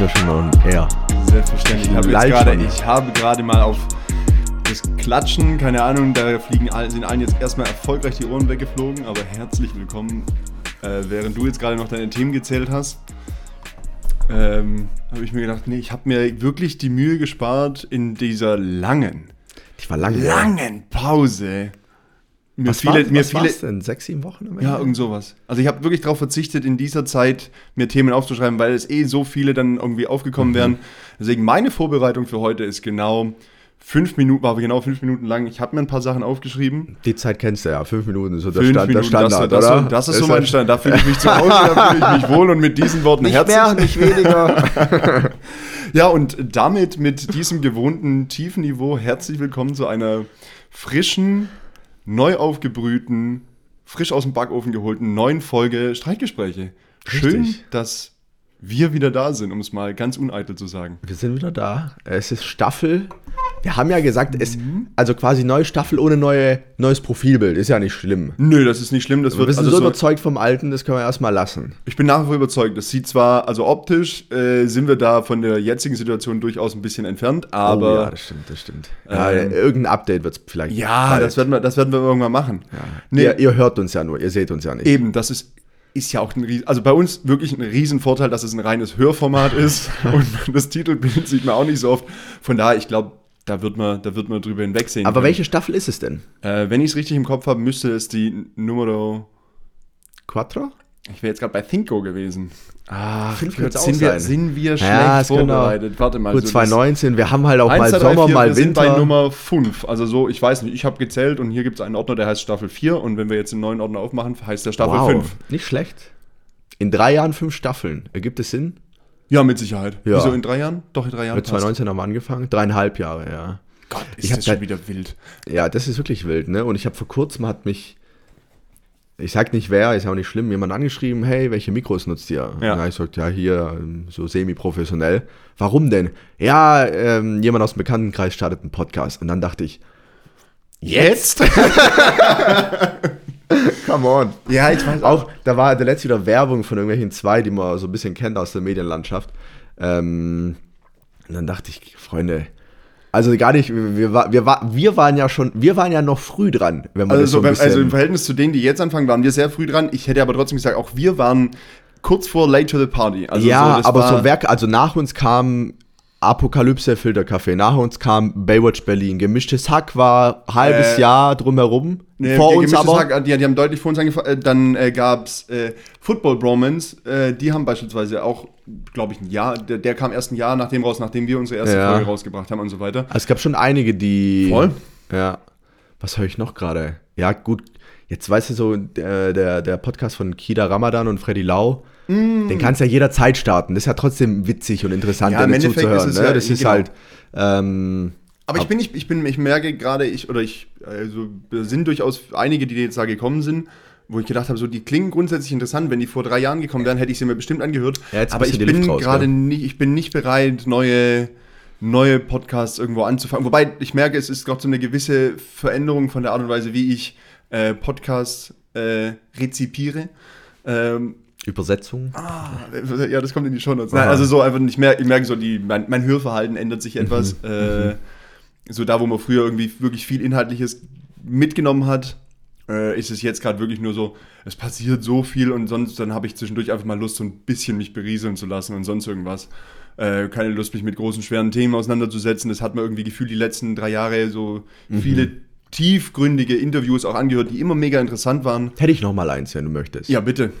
wir schon on air. Selbstverständlich. Ich habe, gerade, ich habe gerade mal auf das Klatschen, keine Ahnung, da fliegen all, sind allen jetzt erstmal erfolgreich die Ohren weggeflogen, aber herzlich willkommen. Äh, während du jetzt gerade noch deine Themen gezählt hast, ähm, habe ich mir gedacht, nee, ich habe mir wirklich die Mühe gespart, in dieser langen, Ich war lange. langen Pause mir Was, viele, war, mir was viele, denn? Sechs, sieben Wochen? am Ja, irgend sowas. Also ich habe wirklich darauf verzichtet, in dieser Zeit mir Themen aufzuschreiben, weil es eh so viele dann irgendwie aufgekommen wären. Deswegen meine Vorbereitung für heute ist genau fünf Minuten, war genau fünf Minuten lang. Ich habe mir ein paar Sachen aufgeschrieben. Die Zeit kennst du ja. Fünf Minuten ist so der, Fünf Stand, der Minuten, Standard, das, das, oder? das ist so Ist mein halt- Stand. Da fühle ich mich zu Hause, da fühle ich mich wohl und mit diesen Worten Nicht herzlich. mehr, nicht weniger. Ja, und damit mit diesem gewohnten tiefen Niveau herzlich willkommen zu einer frischen, neu aufgebrühten, frisch aus dem Backofen geholten neuen Folge Streitgespräche. Schön, Richtig. dass wir wieder da sind, um es mal ganz uneitel zu sagen. Wir sind wieder da. Es ist Staffel. Wir haben ja gesagt, es, Mhm. also quasi neue Staffel ohne neue, neues Profilbild. Ist ja nicht schlimm. Nö, das ist nicht schlimm. Das Wir wird sind also so so, überzeugt vom Alten, das können wir erstmal lassen. ich bin nach wie vor überzeugt. Das sieht zwar, also optisch äh, sind wir da von der jetzigen Situation durchaus ein bisschen entfernt, aber oh, ja, das stimmt, das stimmt. Ja, Ähm, irgendein Update wird es vielleicht. ja, bald. das, werden wir, das werden wir irgendwann machen. Nee, ihr, ihr hört uns ja nur, ihr seht uns ja nicht. Eben, das ist, ist ja auch ein Riesen, also bei uns wirklich ein Riesenvorteil, dass es ein reines Hörformat ist und das Titelbild sieht man auch nicht so oft. Von daher, ich glaube, da wird man, da wird man drüber hinwegsehen. Aber können. welche Staffel ist es denn? Äh, wenn ich es richtig im Kopf habe, müsste es die Numero. Quattro? Ich wäre jetzt gerade bei Thinko gewesen. Ah, es auch sind, wir, sind wir schlecht Ja, ist genau. vorbereitet. Warte mal. Gut, so das- 2019, wir haben halt auch 1, mal 2, 3, Sommer, 4, mal wir sind bei Winter. Nummer 5. Also so, ich weiß nicht, ich habe gezählt und hier gibt es einen Ordner, der heißt Staffel 4 und wenn wir jetzt einen neuen Ordner aufmachen, heißt der Staffel wow, 5. nicht schlecht. In drei Jahren fünf Staffeln. Ergibt es Sinn? Ja, mit Sicherheit. Ja. Wieso in drei Jahren? Doch, in drei Jahren. Mit passt. 2019 haben wir angefangen. Dreieinhalb Jahre, ja. Gott, ist Ich das schon wieder wild. Ja, das ist wirklich wild, ne? Und ich habe vor kurzem hat mich, ich sag nicht wer, ist ja auch nicht schlimm, jemand angeschrieben, hey, welche Mikros nutzt ihr? Ja. Ja. ich gesagt, ja, hier, so semi-professionell. Warum denn? Ja, ähm, jemand aus dem Bekanntenkreis startet einen Podcast. Und dann dachte ich, jetzt? Come on. Ja, ich weiß Auch, da war der letzte wieder Werbung von irgendwelchen zwei, die man so ein bisschen kennt aus der Medienlandschaft. Ähm, und dann dachte ich, Freunde, also gar nicht, wir, wir, war- wir, war- wir waren ja schon, wir waren ja noch früh dran, wenn man Also, das so so, beim- also im Verhältnis zu denen, die jetzt anfangen, waren wir sehr früh dran. Ich hätte aber trotzdem gesagt, auch wir waren kurz vor late to the party. Also ja, das aber war- so Werk, also nach uns kam Apokalypse Filterkaffee, nach uns kam Baywatch Berlin, gemischtes Hack war halbes Äh, Jahr drumherum, Nee, vor uns aber. Hack, die, die haben deutlich vor uns angefangen. Äh, Dann äh, gab es äh, Football Bromance. Äh, die haben beispielsweise auch, glaube ich, ein Jahr. Der, der kam erst ein Jahr nachdem raus, nachdem wir unsere erste Ja. Folge rausgebracht haben und so weiter. Also es gab schon einige, die. Voll. Ja. Was höre ich noch gerade? Ja, gut. Jetzt weißt du so, der, der, der Podcast von Kida Ramadan und Freddy Lau, den kannst du ja jederzeit starten. Das ist ja trotzdem witzig und interessant, Mm. Ja, im denen Endeffekt zuzuhören. ist es ne? ja- Das ist genau. halt. Ähm, Aber ich bin nicht, ich bin, ich merke gerade, ich, oder ich, also sind durchaus einige, die jetzt da gekommen sind, wo ich gedacht habe, so die klingen grundsätzlich interessant. Wenn die vor drei Jahren gekommen wären, hätte ich sie mir bestimmt angehört. Ja, Aber ich bin gerade ja. nicht, ich bin nicht bereit, neue, neue Podcasts irgendwo anzufangen. Wobei ich merke, es ist gerade so eine gewisse Veränderung von der Art und Weise, wie ich äh, Podcasts äh, rezipiere. Ähm, Übersetzung. Ah, ja, das kommt in die Show Notes. Nein, also so einfach, ich merke, ich merke so, die, mein, mein Hörverhalten ändert sich etwas. Äh, so da, wo man früher irgendwie wirklich viel Inhaltliches mitgenommen hat, äh, ist es jetzt gerade wirklich nur so, es passiert so viel und sonst, dann habe ich zwischendurch einfach mal Lust, so ein bisschen mich berieseln zu lassen und sonst irgendwas. Äh, keine Lust, mich mit großen, schweren Themen auseinanderzusetzen. Das hat man irgendwie gefühlt die letzten drei Jahre so viele tiefgründige Interviews auch angehört, die immer mega interessant waren. Hätte ich noch mal eins, wenn du möchtest. Ja, bitte.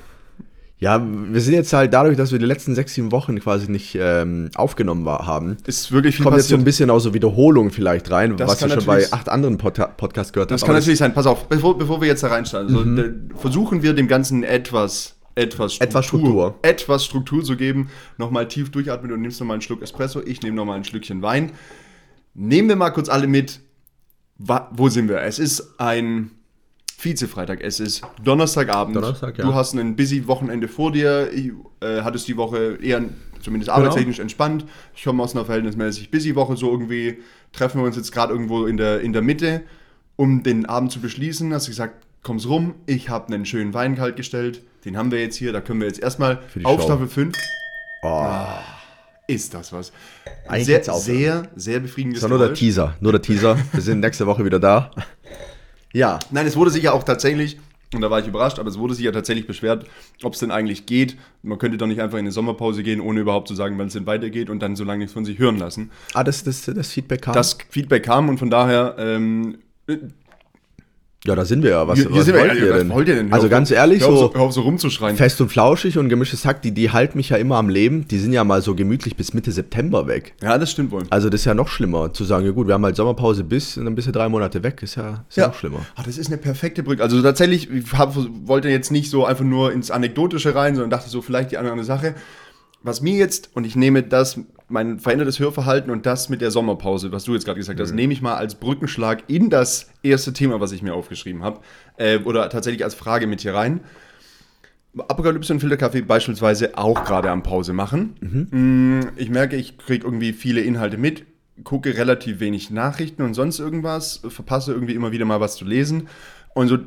Ja, wir sind jetzt halt dadurch, dass wir die letzten sechs, sieben Wochen quasi nicht ähm, aufgenommen war, haben, Ist wirklich viel kommt jetzt so ein passiert. bisschen auch so Wiederholung vielleicht rein, Das was ich schon bei acht anderen Pod Podcasts gehört Das habe. kann natürlich sein. Pass auf, bevor, bevor wir jetzt da reinstarten, also, da versuchen wir dem Ganzen etwas, etwas Struktur, Etwas Struktur. etwas Struktur zu geben. Nochmal tief durchatmen und nimmst nochmal einen Schluck Espresso. Ich nehme nochmal ein Schlückchen Wein. Nehmen wir mal kurz alle mit. Wo sind wir? Es ist ein Vize-Freitag. Es ist Donnerstagabend. Donnerstag, ja. Du hast ein busy Wochenende vor dir. Ich, äh, hattest die Woche eher zumindest Genau. arbeitstechnisch entspannt. Ich komme aus einer verhältnismäßig busy Woche. So irgendwie treffen wir uns jetzt gerade irgendwo in der, in der Mitte, um den Abend zu beschließen. Hast du gesagt, komm's rum. Ich habe einen schönen Wein kalt gestellt. Den haben wir jetzt hier. Da können wir jetzt erstmal Für die auf Show. Staffel 5. Oh, ist das was. Eigentlich sehr, sehr, sehr befriedigendes Das war nur der. Teaser. Nur der Teaser. Wir sind nächste Woche wieder da. Ja. Nein, es wurde sich ja auch tatsächlich, und da war ich überrascht, aber es wurde sich ja tatsächlich beschwert, ob es denn eigentlich geht. Man könnte doch nicht einfach in eine Sommerpause gehen, ohne überhaupt zu sagen, wann es denn weitergeht und dann so lange nichts von sich hören lassen. Ah, das, das, das Feedback kam. Das Feedback kam und von daher, ähm, ja, da sind wir ja. Was, hier, hier was sind wir, wollt ja, ihr was denn? wollt ihr denn? Hör Also auf- ganz ehrlich, hör auf so hör auf so rumzuschreien. fest und flauschig und gemischtes Hack, die, die halten mich ja immer am Leben. Die sind ja mal so gemütlich bis Mitte September weg. Ja, das stimmt wohl. Also das ist ja noch schlimmer, zu sagen, ja gut, wir haben halt Sommerpause bis und dann bist du drei Monate weg, ist ja, ist ja. noch schlimmer. Ah, das ist eine perfekte Brücke. Also tatsächlich, ich hab, wollte jetzt nicht so einfach nur ins Anekdotische rein, sondern dachte so vielleicht die andere Sache. Was mir jetzt, und ich nehme das, mein verändertes Hörverhalten und das mit der Sommerpause, was du jetzt gerade gesagt hast, nehme ich mal als Brückenschlag in das erste Thema, was ich mir aufgeschrieben habe, äh, oder tatsächlich als Frage mit hier rein. Apokalypse und Filterkaffee beispielsweise auch gerade am Pause machen. Mm, Ich merke, ich kriege irgendwie viele Inhalte mit, gucke relativ wenig Nachrichten und sonst irgendwas, verpasse irgendwie immer wieder mal was zu lesen. Und so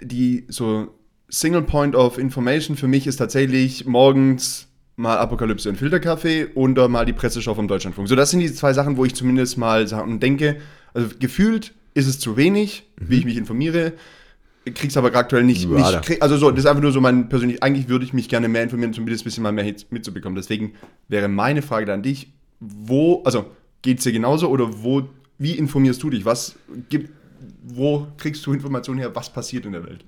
die so Single Point of Information für mich ist tatsächlich morgens mal Apokalypse und Filterkaffee oder mal die Presseschau vom Deutschlandfunk. So, das sind die zwei Sachen, wo ich zumindest mal sagen und denke, also gefühlt ist es zu wenig, wie ich mich informiere. Krieg's aber aktuell nicht. Ja, nicht krieg, also so, das ist einfach nur so mein persönlich. Eigentlich würde ich mich gerne mehr informieren, zumindest ein bisschen mal mehr mitzubekommen. Deswegen wäre meine Frage dann an dich: Wo, also geht's dir genauso oder wo, wie informierst du dich? Was gibt, wo kriegst du Informationen her? Was passiert in der Welt?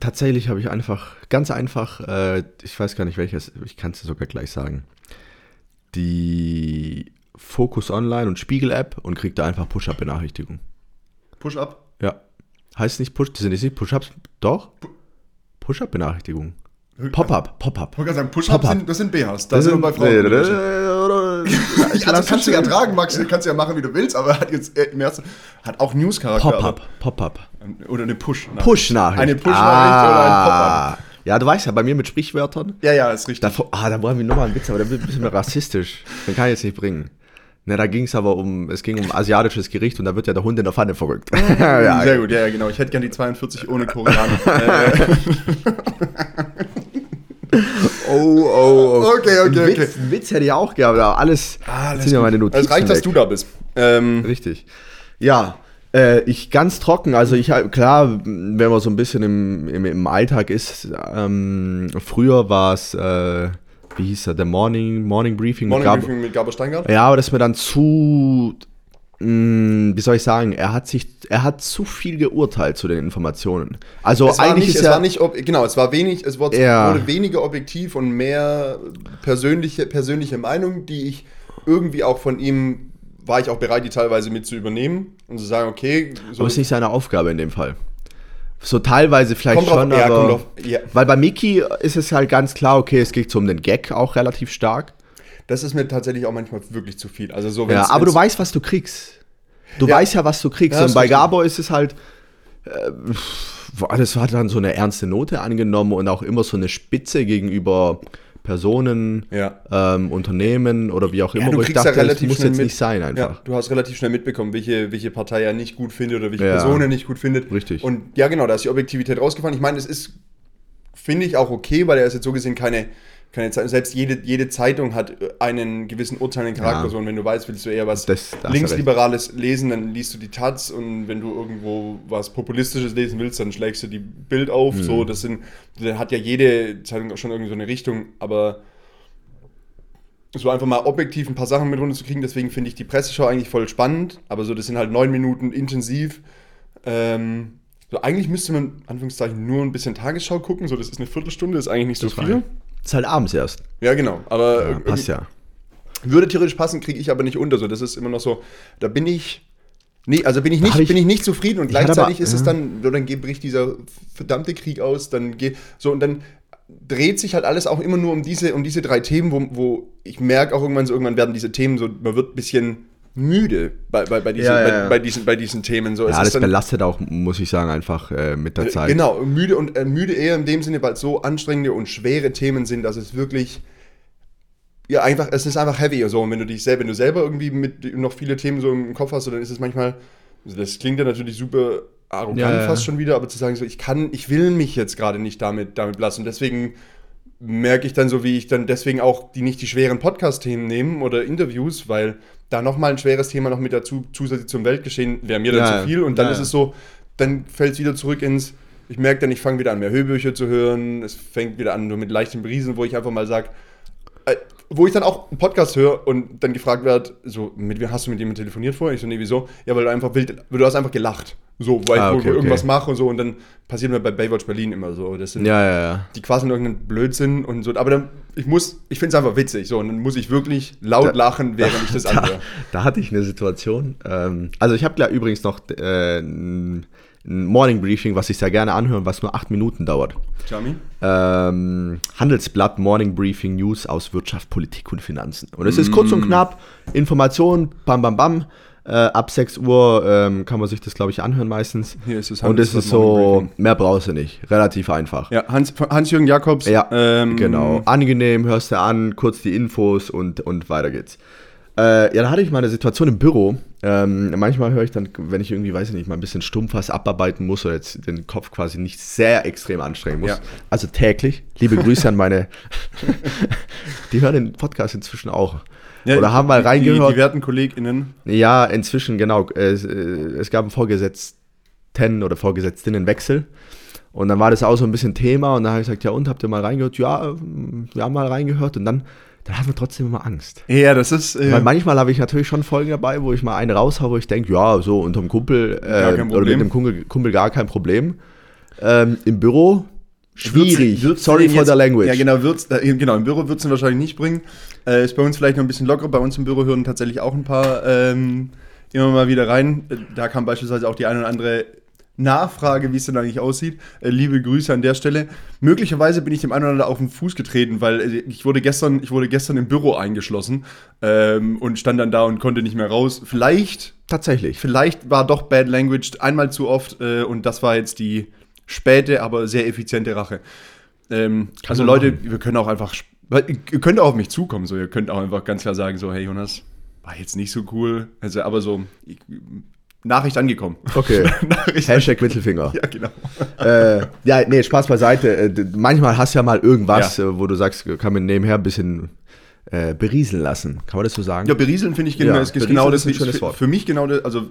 Tatsächlich habe ich einfach, ganz einfach, äh, ich weiß gar nicht welches, ich kann es sogar gleich sagen, die Focus Online und Spiegel App und krieg da einfach Push-Up-Benachrichtigung. Push-up? Ja. Heißt nicht Push, das sind jetzt nicht Push-Ups, doch? Push-Up-Benachrichtigung. Pop-Up, Pop-Up. Ich wollte gerade sagen, Push-up Pop-up. sind, das sind BHs. Das, sind nur bei Frauen. Ja, also kannst du ja tragen, Max, kannst du ja machen, wie du willst, aber hat jetzt äh, im ersten, hat auch News-Charakter. Pop-Up, Pop-Up. aber- Oder eine Push. Push-Nachricht. Eine Push-Nachricht oder ein ah. Ja, du weißt ja, bei mir mit Sprichwörtern, Ja, ja, ist richtig. da, ah, da wollen wir nochmal einen Witz, aber der wird ein bisschen mehr rassistisch. Den kann ich jetzt nicht bringen. Ne, da ging es aber um, es ging um asiatisches Gericht und da wird ja der Hund in der Pfanne verrückt. ja, Sehr gut, ja, ja, genau. Ich hätte gern die 42 ohne Koreaner. Oh, oh, oh. Okay, okay, Witz, okay. Witz hätte ich auch gehabt, aber alles, alles sind ja meine Notizen Es reicht, dass weg. du da bist. Ähm, Richtig. Ja, äh, ich ganz trocken. Also ich klar, wenn man so ein bisschen im, im, im Alltag ist, ähm, früher war es, äh, wie hieß er, der Morning, Morning Briefing. Morning Gab- Briefing mit Gabor Steingart. Ja, aber das ist mir dann zu, wie soll ich sagen, er hat sich, er hat zu viel geurteilt zu den Informationen. Also Es eigentlich nicht, ist es ja, war nicht, ob, genau, es war wenig, es wurde, Ja. wurde weniger objektiv und mehr persönliche, persönliche Meinung, die ich irgendwie auch von ihm, war ich auch bereit, die teilweise mit zu übernehmen und zu sagen, okay, so, aber es ist nicht seine Aufgabe in dem Fall. So teilweise vielleicht Kommt schon, ja, aber ja. weil bei Mickey ist es halt ganz klar, okay, es geht so um den Gag auch relativ stark. Das ist mir tatsächlich auch manchmal wirklich zu viel. Also so, Ja, aber du weißt, was du kriegst. Du Ja. weißt ja, was du kriegst. Ja, und bei. Gabor ist es halt, äh, das hat dann so eine ernste Note angenommen und auch immer so eine Spitze gegenüber Personen, Ja. ähm, Unternehmen oder wie auch immer. Ja, du wo ich dachte, ja das muss jetzt mit. nicht sein Ja, einfach. du hast relativ schnell mitbekommen, welche, welche Partei er nicht gut findet oder welche Ja. Person er nicht gut findet. Richtig. Und ja, genau, da ist die Objektivität rausgefallen. Ich meine, es ist, finde ich, auch okay, weil er ist jetzt so gesehen keine, keine Zeit. Selbst jede, jede Zeitung hat einen gewissen urteilenden Charakter. Ja. So, und wenn du weißt, willst du eher was Das- da hast du Linksliberales lesen, dann liest du die Taz. Und wenn du irgendwo was Populistisches lesen willst, dann schlägst du die Bild auf. Mhm. So, das sind, da hat ja jede Zeitung auch schon irgendwie so eine Richtung, aber so einfach mal objektiv ein paar Sachen mit runterzukriegen. Deswegen finde ich die Presseschau eigentlich voll spannend. Aber so, das sind halt neun Minuten intensiv. Ähm, so, eigentlich müsste man, Anführungszeichen, nur ein bisschen Tagesschau gucken. So, das ist eine Viertelstunde, ist eigentlich nicht so Das viel. reicht. Ist halt abends erst. Ja, genau. Aber Ja, irgendwie- passt ja. würde theoretisch passen, kriege ich aber nicht unter. So, das ist immer noch so, da bin ich. Nee, also bin ich nicht, ich- bin ich nicht zufrieden und gleichzeitig aber- ist es dann, so, dann bricht dieser verdammte Krieg aus, dann geht, so und dann dreht sich halt alles auch immer nur um diese, um diese drei Themen, wo, wo ich merke auch irgendwann so, irgendwann werden diese Themen so, man wird ein bisschen müde bei, bei, bei, diesen, Ja, ja, bei, ja. bei, diesen, bei diesen Themen. So, Ja, ist das dann- belastet auch, muss ich sagen, einfach äh, mit der Zeit. Genau, müde und äh, müde eher in dem Sinne, weil es so anstrengende und schwere Themen sind, dass es wirklich ja einfach, es ist einfach heavy so. Und wenn du dich selber, wenn du selber irgendwie mit noch viele Themen so im Kopf hast, so, dann ist es manchmal, also das klingt ja natürlich super arrogant fast schon wieder, aber zu sagen so, ich kann, ich will mich jetzt gerade nicht damit damit belassen. Und deswegen merke ich dann so, wie ich dann deswegen auch die nicht die schweren Podcast-Themen nehme oder Interviews, weil da nochmal ein schweres Thema noch mit dazu zusätzlich zum Weltgeschehen wäre mir dann Ja, zu viel und dann ja, ist es so, dann fällt es wieder zurück ins, ich merke dann, ich fange wieder an, mehr Hörbücher zu hören, es fängt wieder an nur mit leichtem Briesen, wo ich einfach mal sage, äh, wo ich dann auch einen Podcast höre und dann gefragt werde, so, mit wem hast du mit jemandem telefoniert vorher? Ich so, nee, wieso? Ja, weil du einfach wild, weil du hast einfach gelacht. So, weil Ah, ich okay, irgendwas okay. mache und so und dann passiert mir bei Baywatch Berlin immer so. Das sind Ja, ja, ja. die quasi irgendeinen Blödsinn und so. Aber dann, ich muss, ich finde es einfach witzig. So, und dann muss ich wirklich laut Da- lachen, während ich das Da, anhöre. da hatte ich eine Situation. Ähm, also ich habe ja übrigens noch äh, ein Morning Briefing, was ich sehr gerne anhöre, was nur acht Minuten dauert. Chami? Ähm, Handelsblatt Morning Briefing News aus Wirtschaft, Politik und Finanzen. Und es ist kurz und knapp, Information, bam, bam, bam. Äh, ab 6 Uhr ähm, kann man sich das, glaube ich, anhören meistens. Hier ist es Und es ist so, mehr brauchst du nicht. Relativ einfach. Ja, Hans, Hans-Jürgen Jakobs. Ja, ähm, genau. Angenehm, hörst du an, kurz die Infos und, und weiter geht's. Äh, ja, da hatte ich mal eine Situation im Büro. Ähm, manchmal höre ich dann, wenn ich irgendwie, weiß ich nicht, mal ein bisschen stumpf was abarbeiten muss oder jetzt den Kopf quasi nicht sehr extrem anstrengen muss. Ja. Also täglich. Liebe Grüße an meine. die hören den Podcast inzwischen auch. Ja, oder haben mal reingehört. Die, die werten KollegInnen. Ja, inzwischen, genau. Es, äh, es gab einen Vorgesetzten oder Vorgesetztinnenwechsel. Und dann war das auch so ein bisschen Thema. Und dann habe ich gesagt, ja, und habt ihr mal reingehört? Ja, ähm, wir haben mal reingehört. Und dann, dann hatten wir trotzdem immer Angst. Ja, das ist. Äh, Weil manchmal habe ich natürlich schon Folgen dabei, wo ich mal einen raushaue, wo ich denke, ja, so unterm Kumpel Gar äh, oder mit dem Kumpel, Kumpel gar kein Problem. Ähm, Im Büro schwierig. Würd's Sorry for the language. Ja, genau, wird's, äh, genau im Büro wird es wahrscheinlich nicht bringen. Äh, ist bei uns vielleicht noch ein bisschen lockerer. Bei uns im Büro hören tatsächlich auch ein paar ähm, immer mal wieder rein. Äh, Da kam beispielsweise auch die eine oder andere Nachfrage, wie es denn eigentlich aussieht. Äh, liebe Grüße an der Stelle. Möglicherweise bin ich dem einen oder anderen auf den Fuß getreten, weil äh, ich wurde gestern, ich wurde gestern im Büro eingeschlossen ähm, und stand dann da und konnte nicht mehr raus. Vielleicht Tatsächlich. Vielleicht war doch Bad Language einmal zu oft äh, und das war jetzt die späte, aber sehr effiziente Rache. Ähm, also Leute, wir können auch einfach, ihr könnt auch auf mich zukommen, so ihr könnt auch einfach ganz klar sagen, so hey Jonas, war jetzt nicht so cool, also aber so ich, Nachricht angekommen. Okay. Nachricht Hashtag Mittelfinger. Ja, genau. äh, ja, nee, Spaß beiseite. Äh, manchmal hast du ja mal irgendwas, äh, wo du sagst, kann man nebenher ein bisschen äh, berieseln lassen. Kann man das so sagen? Ja, berieseln finde ich Ja, genau, ist genau ist das ein schönes für, Wort. Mhm. für mich genau das, also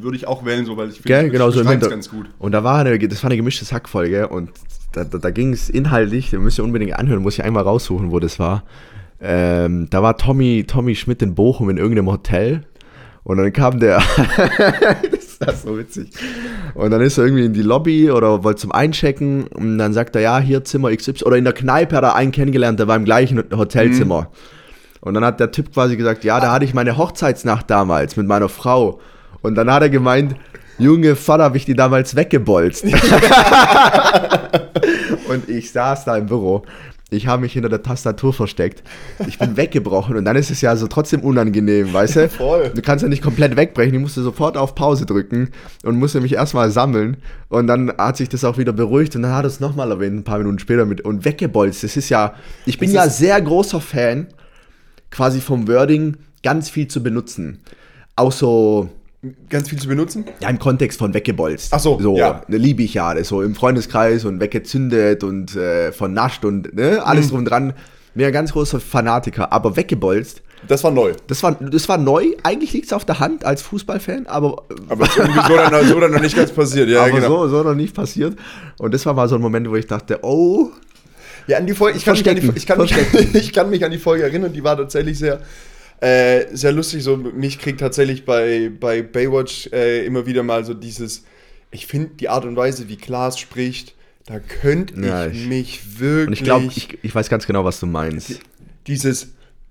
würde ich auch wählen, so weil ich Gell, genau so ganz gut. Und da war eine, das war eine gemischte Hackfolge und da, da, da ging es inhaltlich, da müsst ihr unbedingt anhören, muss ich einmal raussuchen, wo das war. Ähm, da war Tommy, Tommy Schmidt in Bochum in irgendeinem Hotel und dann kam der, das ist so witzig, und dann ist er irgendwie in die Lobby oder wollte zum Einchecken und dann sagt er, ja, hier Zimmer XY, oder in der Kneipe hat er einen kennengelernt, der war im gleichen Hotelzimmer. Und dann hat der Typ quasi gesagt, ja, da hatte ich meine Hochzeitsnacht damals mit meiner Frau. Und dann hat er gemeint, Junge Vater, habe ich die damals weggebolzt. und ich saß da im Büro. Ich habe mich hinter der Tastatur versteckt. Ich bin weggebrochen und dann ist es ja so trotzdem unangenehm, weißt du? Voll. Du kannst ja nicht komplett wegbrechen. Ich musste sofort auf Pause drücken und musste mich erstmal sammeln. Und dann hat sich das auch wieder beruhigt und dann hat er es nochmal erwähnt, ein paar Minuten später mit und weggebolzt. Das ist ja, ich bin Das ja sehr großer Fan quasi vom Wording ganz viel zu benutzen. Auch so, Ganz viel zu benutzen. ja, im Kontext von weggebolzt. Ach so, so ja. ne, liebe ich ja. Das so im Freundeskreis und weggezündet und äh, vernascht und ne, alles Mhm. drum dran. Bin ja ganz großer Fanatiker, aber weggebolzt, Das war neu. das war, das war neu. Eigentlich liegt es auf der Hand als Fußballfan, aber, Aber irgendwie so dann, so dann noch nicht ganz passiert. Ja, aber genau. so, so noch nicht passiert. Und das war mal so ein Moment, wo ich dachte, oh, Ja, an die Folge, ich kann, mich an die, ich, kann mich, ich kann mich an die Folge erinnern, die war tatsächlich sehr, äh, sehr lustig. So, mich kriegt tatsächlich bei, bei Baywatch äh, immer wieder mal so dieses, ich finde die Art und Weise, wie Klaas spricht, da könnte ich, Ja, ich- mich wirklich und ich glaube, ich, ich weiß ganz genau, was du meinst. dieses,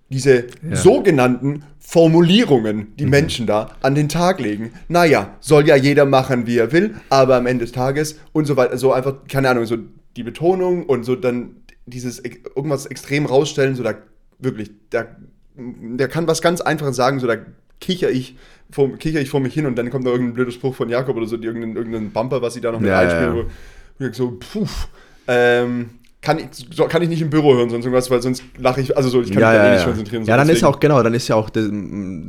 diese Ja. sogenannten Formulierungen, Mhm. die Menschen da an den Tag legen. Naja, soll ja jeder machen, wie er will, aber am Ende des Tages und so weiter, so einfach, keine Ahnung, so die Betonung und so dann dieses ex- irgendwas extrem rausstellen, so da wirklich, da, der kann was ganz Einfaches sagen, so da kicher ich, vor, kicher ich vor mich hin und dann kommt da irgendein blöder Spruch von Jakob oder so, irgendein, irgendein Bumper, was sie da noch mit Ja, einspielen, ja. wo ich so, puh, ähm, kann ich, so, kann ich nicht im Büro hören, sonst irgendwas, weil sonst lache ich, also so, ich kann ja, mich ja, eh nicht ja. konzentrieren. so ja, dann ist deswegen. auch, genau, dann ist ja auch, die,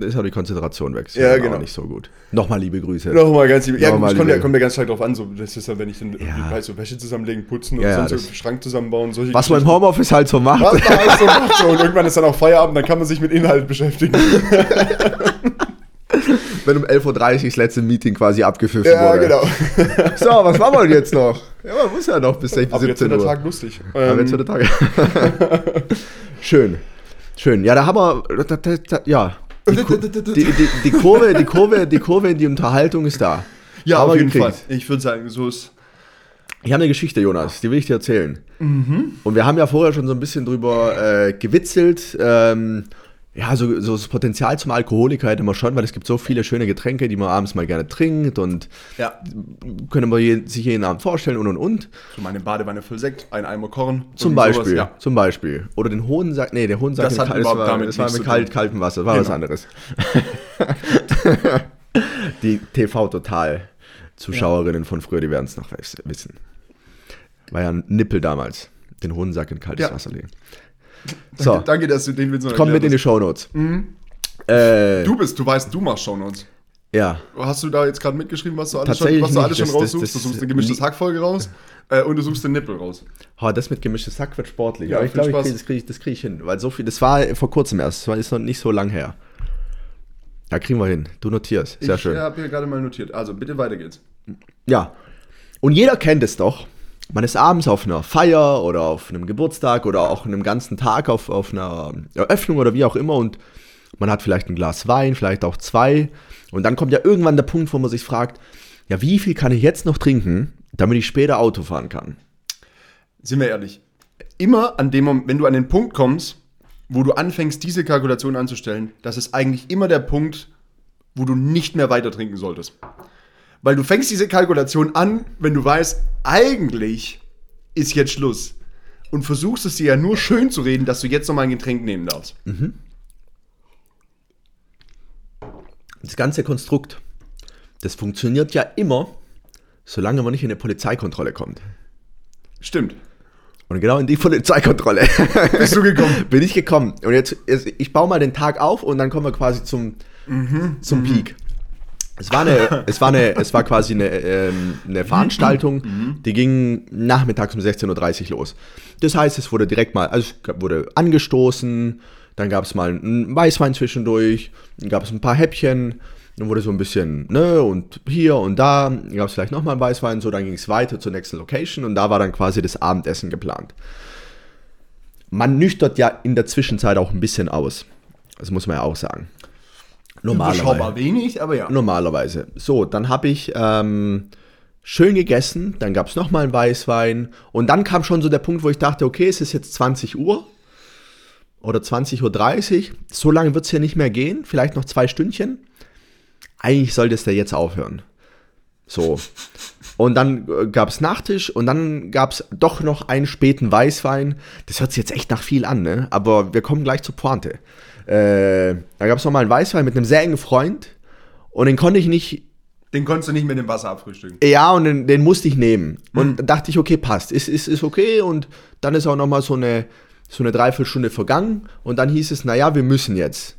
ist auch die Konzentration weg. Ist Ja, dann genau. Nicht so gut. Nochmal liebe Grüße. Nochmal ganz lieb. Ja, Nochmal gut, kommt, liebe- ja, kommt ja ganz stark drauf an, so, das ist ja, wenn ich dann Ja. weiß, so Wäsche zusammenlegen, putzen Ja, und ja, sonst so Schrank zusammenbauen, solche Was man im. Homeoffice halt so macht. Was man alles so macht, so, und irgendwann ist dann auch Feierabend, dann kann man sich mit Inhalt beschäftigen. Wenn um 11.30 Uhr das letzte Meeting quasi abgepfiffen ja, wurde. genau. So, was machen wir denn jetzt noch? Ja, man muss ja noch bis 16, Aber jetzt 17 wird der Uhr. Tag lustig. Ähm, jetzt wird der Tag. Schön. Schön. Ja, da haben wir. Ja. Die, die, die, die, Kurve, die, Kurve, die Kurve in die Unterhaltung ist da. ja, Haben auf jeden gekriegt. Fall. Ich würde sagen, so ist. Ich habe eine Geschichte, Jonas, die will ich dir erzählen. Und wir haben ja vorher schon so ein bisschen drüber äh, gewitzelt. Ähm, ja, so, so das Potenzial zum Alkoholiker hätte man schon, weil es gibt so viele schöne Getränke, die man abends mal gerne trinkt und Ja. können wir je, sich jeden Abend vorstellen und und und. So meine Badewanne voll Sekt, ein Eimer Korn. Zum Beispiel. sowas, Ja. Zum Beispiel. Oder den Hohensack. Nee, der Hohensack Das hat kal- überhaupt war, damit das war mit kalt, kaltem Wasser. Das war was Genau. anderes. die TV-Total-Zuschauerinnen von früher, die werden es noch wissen. War ja ein Nippel damals. Den Hohensack in kaltes Ja. Wasser legen. So, Danke, danke, dass du den Witz noch komm mit in die Shownotes. Mhm. Äh. Du bist, du weißt, du machst Shownotes. ja. Hast du da jetzt gerade mitgeschrieben, was du alles schon, was du alles schon Das- das- raussuchst? das- du suchst eine gemischtes li- Hackfolge raus äh, und du suchst den Nippel raus. Oh, das mit gemischtes Hack wird sportlich. Ja, aber ich glaube, krieg, das kriege ich, das krieg ich hin. Weil so viel, das war vor kurzem erst. Das war ist noch nicht so lang her. Ja, kriegen wir hin. Du notierst. Sehr ich schön. Ich habe hier gerade mal notiert. Also, bitte weiter geht's. Ja. Und jeder kennt es doch. Man ist abends auf einer Feier oder auf einem Geburtstag oder auch einem ganzen Tag auf, auf einer Eröffnung oder wie auch immer und man hat vielleicht ein Glas Wein, vielleicht auch zwei. Und dann kommt ja irgendwann der Punkt, wo man sich fragt, ja, wie viel kann ich jetzt noch trinken, damit ich später Auto fahren kann? Sind wir ehrlich. Immer an dem Moment, wenn du an den Punkt kommst, wo du anfängst, diese Kalkulation anzustellen, das ist eigentlich immer der Punkt, wo du nicht mehr weiter trinken solltest. Weil du fängst diese Kalkulation an, wenn du weißt, eigentlich ist jetzt Schluss. Und versuchst es dir ja nur schön zu reden, dass du jetzt nochmal ein Getränk nehmen darfst. Das ganze Konstrukt, das funktioniert ja immer, solange man nicht in eine Polizeikontrolle kommt. Stimmt. Und genau in die Polizeikontrolle Bist du gekommen? bin ich gekommen. Und jetzt, jetzt, ich baue mal den Tag auf und dann kommen wir quasi zum, zum Peak. Es war, eine, es, war eine, es war quasi eine, ähm, eine Veranstaltung, die ging nachmittags um 16.30 Uhr los. Das heißt, es wurde direkt mal, also es wurde angestoßen, dann gab es mal einen Weißwein zwischendurch, dann gab es ein paar Häppchen, dann wurde so ein bisschen, ne, und hier und da, dann gab es vielleicht nochmal einen Weißwein, so, dann ging es weiter zur nächsten Location und da war dann quasi das Abendessen geplant. Man nüchtert ja in der Zwischenzeit auch ein bisschen aus. Das muss man ja auch sagen. Normalerweise. Überschaubar wenig, aber ja. Normalerweise. So, dann habe ich ähm, schön gegessen, dann gab es nochmal einen Weißwein und dann kam schon so der Punkt, wo ich dachte, okay, es ist jetzt 20 Uhr oder 20.30 Uhr, so lange wird es hier nicht mehr gehen, vielleicht noch zwei Stündchen. Eigentlich sollte es da jetzt aufhören. So. Und dann äh, gab es Nachtisch und dann gab es doch noch einen späten Weißwein. Das hört sich jetzt echt nach viel an, ne? Aber wir kommen gleich zur Pointe. Äh, da gab es nochmal einen Weißwein mit einem sehr engen Freund und den konnte ich nicht Den konntest du nicht mit dem Wasser abfrühstücken. ja, und den, den musste ich nehmen. Und dann dachte ich, okay, passt. Ist, ist, ist okay. Und dann ist auch nochmal so eine, so eine Dreiviertelstunde vergangen. Und dann hieß es, naja, wir müssen jetzt.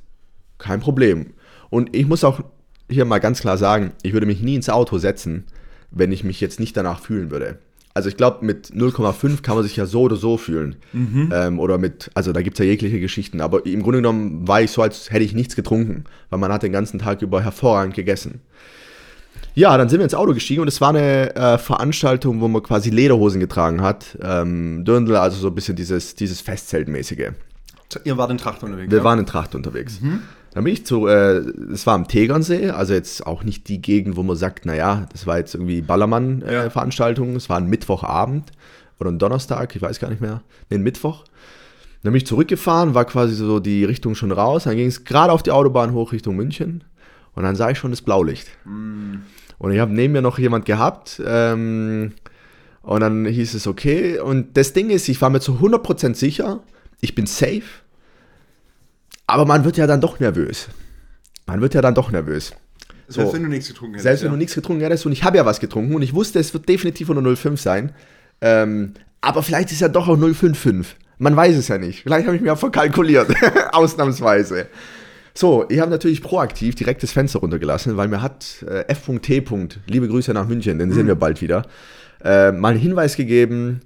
Kein Problem. Und ich muss auch hier mal ganz klar sagen, ich würde mich nie ins Auto setzen, wenn ich mich jetzt nicht danach fühlen würde. Also ich glaube, mit 0,5 kann man sich ja so oder so fühlen. Ähm, oder mit, also da gibt es ja jegliche Geschichten. Aber im Grunde genommen war ich so, als hätte ich nichts getrunken, weil man hat den ganzen Tag über hervorragend gegessen. Ja, dann sind wir ins Auto gestiegen und es war eine äh, Veranstaltung, wo man quasi Lederhosen getragen hat. Ähm, Dirndl, also so ein bisschen dieses, dieses Festzeltmäßige. Ihr wart in Tracht unterwegs. Wir ja? waren in Tracht unterwegs. Dann bin ich zu, äh, es war am Tegernsee, also jetzt auch nicht die Gegend, wo man sagt, naja, das war jetzt irgendwie. Ballermann-Veranstaltung. es war ein Mittwochabend oder ein Donnerstag, ich weiß gar nicht mehr. Nee, ein Mittwoch. Dann bin ich zurückgefahren, war quasi so die Richtung schon raus. Dann ging es gerade auf die Autobahn hoch Richtung München. Und dann sah ich schon das Blaulicht. Und ich habe neben mir noch jemand gehabt. Ähm, und dann hieß es, okay. Und das Ding ist, ich war mir zu 100% sicher, ich bin safe. Aber man wird ja dann doch nervös. Man wird ja dann doch nervös. Selbst So. wenn du nichts getrunken hättest. Selbst wenn ja. du nichts getrunken hättest und ich habe ja was getrunken und ich wusste, es wird definitiv unter 05 sein. Ähm, Aber vielleicht ist ja doch auch 055. Man weiß es ja nicht. Vielleicht habe ich mir auch verkalkuliert. Ausnahmsweise. So, ich habe natürlich proaktiv direkt das Fenster runtergelassen, weil mir hat äh, F.T. Liebe Grüße nach München, den sehen wir bald wieder, äh, mal einen Hinweis gegeben,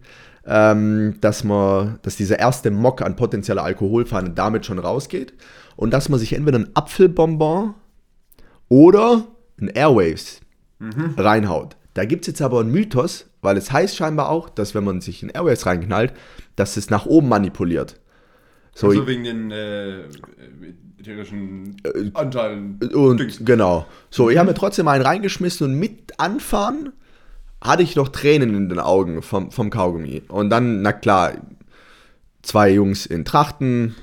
ähm, dass man, dass dieser erste Mock an potenzieller Alkoholfahne damit schon rausgeht und dass man sich entweder einen Apfelbonbon oder ein Airwaves reinhaut. Da gibt es jetzt aber einen Mythos, weil es heißt scheinbar auch, dass wenn man sich in Airwaves reinknallt, dass es nach oben manipuliert. So, Also wegen den äh, ätherischen Anteilen. und Dings. genau. So, ich habe mir trotzdem einen reingeschmissen und mit anfahren hatte ich noch Tränen in den Augen vom, vom Kaugummi. Und dann, na klar, zwei Jungs in Trachten,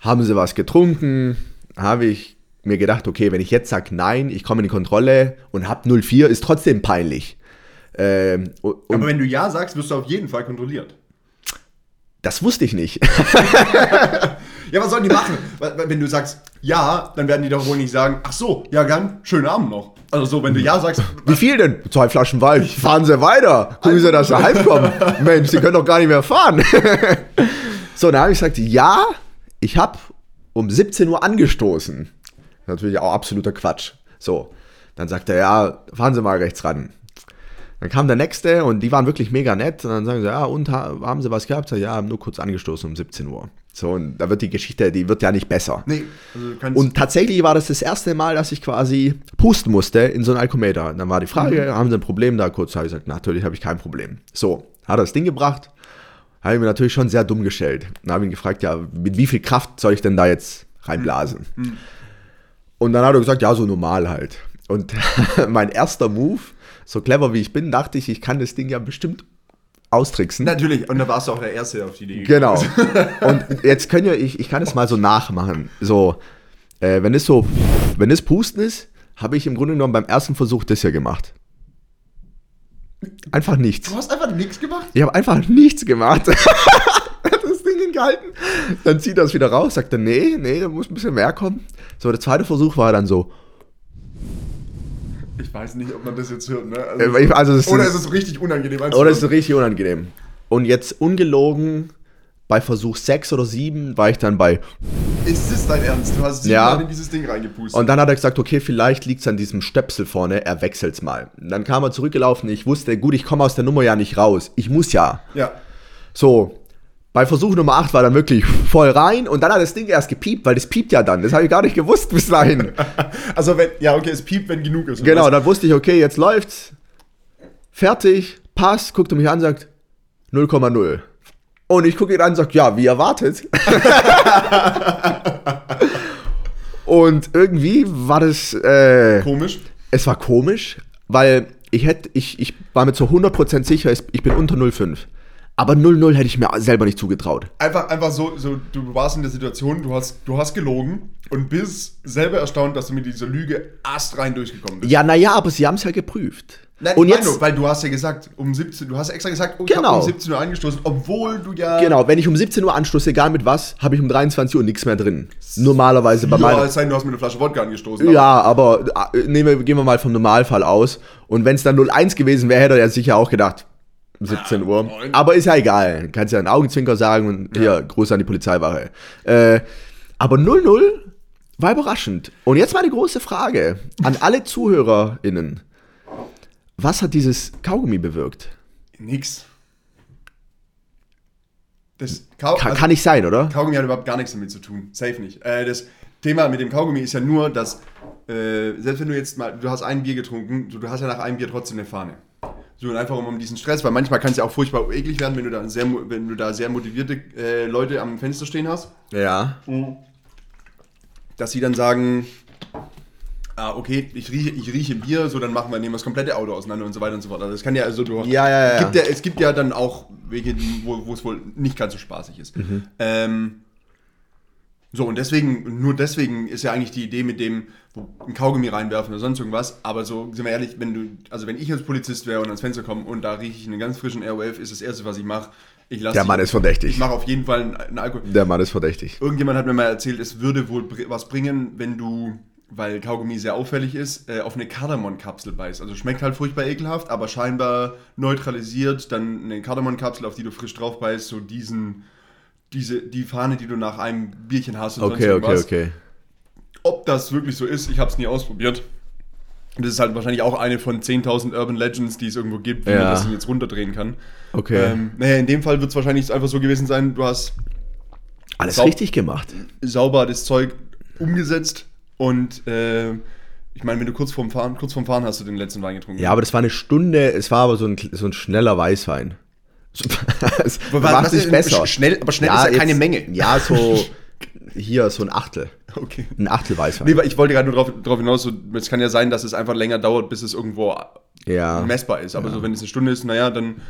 haben sie was getrunken, habe ich mir gedacht, okay, wenn ich jetzt sage nein, ich komme in die Kontrolle und hab 04, ist trotzdem peinlich. Ähm, Aber wenn du Ja sagst, wirst du auf jeden Fall kontrolliert. das wusste ich nicht. Ja, was sollen die machen? Wenn du sagst Ja, dann werden die doch wohl nicht sagen, ach so, ja gern, schönen Abend noch. Also so, wenn du Ja sagst, Wie viel denn? Zwei Flaschen Wein. Fahren Sie weiter. Gucken Sie, dass Sie heimkommen. Mensch, Sie können doch gar nicht mehr fahren. so, dann habe ich gesagt, ja, ich habe um 17 Uhr angestoßen. Natürlich auch absoluter Quatsch. So, dann sagt er, ja, fahren Sie mal rechts ran. Dann kam der nächste und die waren wirklich mega nett. Und dann sagen sie, ja, und ha- haben sie was gehabt? Ja, haben nur kurz angestoßen um 17 Uhr. So, und da wird die Geschichte, die wird ja nicht besser. nee, also Und tatsächlich war das das erste Mal, dass ich quasi pusten musste in so einen Alkometer. Und dann war die Frage, haben Sie ein Problem da? Kurz habe ich gesagt, natürlich habe ich kein Problem. So, hat er das Ding gebracht, habe ich mir natürlich schon sehr dumm gestellt. Dann habe ich ihn gefragt, ja, mit wie viel Kraft soll ich denn da jetzt reinblasen? Und dann hat er gesagt, ja, so normal halt. Und mein erster Move, so clever wie ich bin, dachte ich, ich kann das Ding ja bestimmt austricksen. Natürlich, und da warst du auch der Erste auf die Idee. Genau. Und jetzt können ja, ich, ich kann es mal so nachmachen. So, äh, wenn es so, wenn es Pusten ist, habe ich im Grunde genommen beim ersten Versuch das hier gemacht. Einfach nichts. Du hast einfach nichts gemacht? Ich habe einfach nichts gemacht. Hat das Ding hingehalten. Dann zieht er es wieder raus, sagt er, nee, nee, da muss ein bisschen mehr kommen. So, der zweite Versuch war dann so. Ich weiß nicht, ob man das jetzt hört, ne? Äh, ich- also es oder ist- ist es richtig unangenehm Oder ist richtig unangenehm. Und jetzt ungelogen, bei Versuch 6 oder 7 war ich dann bei Ist das dein Ernst? Du hast Ja. in dieses Ding reingepustet. Und dann hat er gesagt, okay, vielleicht liegt es an diesem Stöpsel vorne, er wechselt's mal. Und dann kam er zurückgelaufen, ich wusste, gut, ich komme aus der Nummer ja nicht raus. Ich muss ja. ja. So, bei Versuch Nummer 8 war dann wirklich voll rein und dann hat das Ding erst gepiept, weil das piept ja dann. Das habe ich gar nicht gewusst bis dahin. Also wenn, ja, okay, es piept, wenn genug ist. genau, oder dann wusste ich, okay, jetzt läuft's. Fertig, passt, guckt er mich an, sagt 0,0. Und ich gucke ihn an und sage, ja, wie erwartet. und irgendwie war das... Äh, was? Komisch. es war komisch, weil ich hätte, ich, ich war mir zu 100% sicher, ich bin unter 0,5. Aber 0,0 hätte ich mir selber nicht zugetraut. Einfach, einfach so, so, du warst in der Situation, du hast, du hast gelogen und bist selber erstaunt, dass du mit dieser Lüge astrein durchgekommen bist. Ja, naja, aber sie haben es ja geprüft. Nein, Und jetzt, nur, weil du hast ja gesagt, um 17, du hast extra gesagt, oh, ich Genau. habe um 17 Uhr angestoßen, obwohl du ja. genau, wenn ich um 17 Uhr anstoße, egal mit was, habe ich um 23 Uhr nichts mehr drin. Normalerweise bei Ja, meiner. es sei denn, du hast mit einer Flasche Wodka angestoßen. Ja, aber äh, nehmen wir, gehen wir mal vom Normalfall aus. Und wenn es dann 01 gewesen wäre, hätte er sicher auch gedacht, 17 Uhr. moin. Aber ist ja egal. Kannst ja einen Augenzwinker sagen und hier, Gruß an die Polizeiwache. Äh, aber 00 war überraschend. Und jetzt mal eine große Frage an alle ZuhörerInnen. Was hat dieses Kaugummi bewirkt? Nix. Das Kau Kann, also, kann nicht sein, oder? Kaugummi hat überhaupt gar nichts damit zu tun. Safe nicht. Äh, das Thema mit dem Kaugummi ist ja nur, dass, äh, selbst wenn du jetzt mal, du hast ein Bier getrunken, du, du hast ja nach einem Bier trotzdem eine Fahne. So, und einfach um, um diesen Stress, weil manchmal kann es ja auch furchtbar eklig werden, wenn du da sehr, wenn du da sehr motivierte äh, Leute am Fenster stehen hast, Ja. dass sie dann sagen, ah, okay, ich rieche, ich rieche Bier, so dann machen wir, nehmen wir das komplette Auto auseinander und so weiter und so fort. Also das kann ja, also du Ja, ja, ja. Gibt ja, es gibt ja dann auch Wege, wo, es wohl nicht ganz so spaßig ist. Mhm. Ähm, so, und deswegen, nur deswegen ist ja eigentlich die Idee mit dem, ein Kaugummi reinwerfen oder sonst irgendwas. Aber so, sind wir ehrlich, wenn du, also wenn ich als Polizist wäre und ans Fenster komme und da rieche ich einen ganz frischen Airwave, ist das Erste, was ich mache. Ich lasse Der Mann ist verdächtig. Ich mache auf jeden Fall einen, einen Alkohol. Der Mann ist verdächtig. Irgendjemand hat mir mal erzählt, es würde wohl was bringen, wenn du weil Kaugummi sehr auffällig ist, äh, auf eine Kardamom-Kapsel beißt. Also schmeckt halt furchtbar ekelhaft, aber scheinbar neutralisiert dann eine Kardamom-Kapsel, auf die du frisch drauf beißt, so diesen, diese, die Fahne, die du nach einem Bierchen hast und Okay, okay, okay. Ob das wirklich so ist, ich habe es nie ausprobiert. Das ist halt wahrscheinlich auch eine von 10.000 Urban Legends, die es irgendwo gibt, wie Ja. man das jetzt runterdrehen kann. Okay. Ähm, naja, in dem Fall wird es wahrscheinlich einfach so gewesen sein, du hast Alles richtig gemacht. sauber das Zeug umgesetzt und äh, ich meine, wenn du kurz vorm Fahren, kurz vorm Fahren hast du den letzten Wein getrunken. Ja, aber das war eine Stunde, es war aber so ein, so ein schneller Weißwein. es macht sich besser. schnell- aber schnell ist ja keine Menge. Ja, so hier so ein Achtel. Okay. Ein Achtel Weißwein. Nee, ich wollte gerade nur darauf drauf hinaus, so, es kann ja sein, dass es einfach länger dauert, bis es irgendwo ja. messbar ist. Aber so, wenn es eine Stunde ist, naja, dann,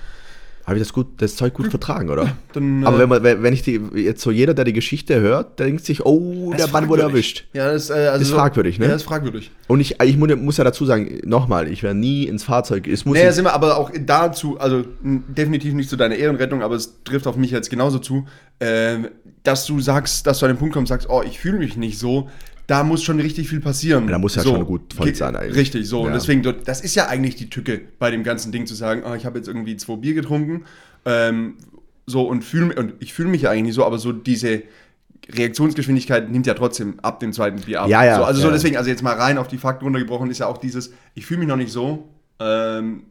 Habe ich das gut, das Zeug gut vertragen, oder? dann Aber äh, wenn, man, wenn ich die, jetzt so jeder, der die Geschichte hört, der denkt sich, oh, das der Mann wurde erwischt. Ja, das äh, also Ist so- fragwürdig, ne? Ja, ist fragwürdig. Und ich, ich muss, ja dazu sagen, nochmal, ich wäre nie ins Fahrzeug. Es muss Naja, sind wir aber auch dazu, also definitiv nicht zu deiner Ehrenrettung, aber es trifft auf mich jetzt genauso zu, ähm, dass du sagst, dass du an den Punkt kommst, sagst, oh, ich fühle mich nicht so, da muss schon richtig viel passieren. Da muss ja so, schon gut voll sein eigentlich. Richtig, so. Und Ja. deswegen, du- das ist ja eigentlich die Tücke bei dem ganzen Ding zu sagen, oh, ich habe jetzt irgendwie zwei Bier getrunken, ähm, so und fühle und ich fühle mich ja eigentlich nicht so, aber so diese Reaktionsgeschwindigkeit nimmt ja trotzdem ab dem zweiten Bier ab. Ja, ja, So, also so ja. deswegen, also jetzt mal rein auf die Fakten runtergebrochen, ist ja auch dieses, ich fühle mich noch nicht so. Ähm,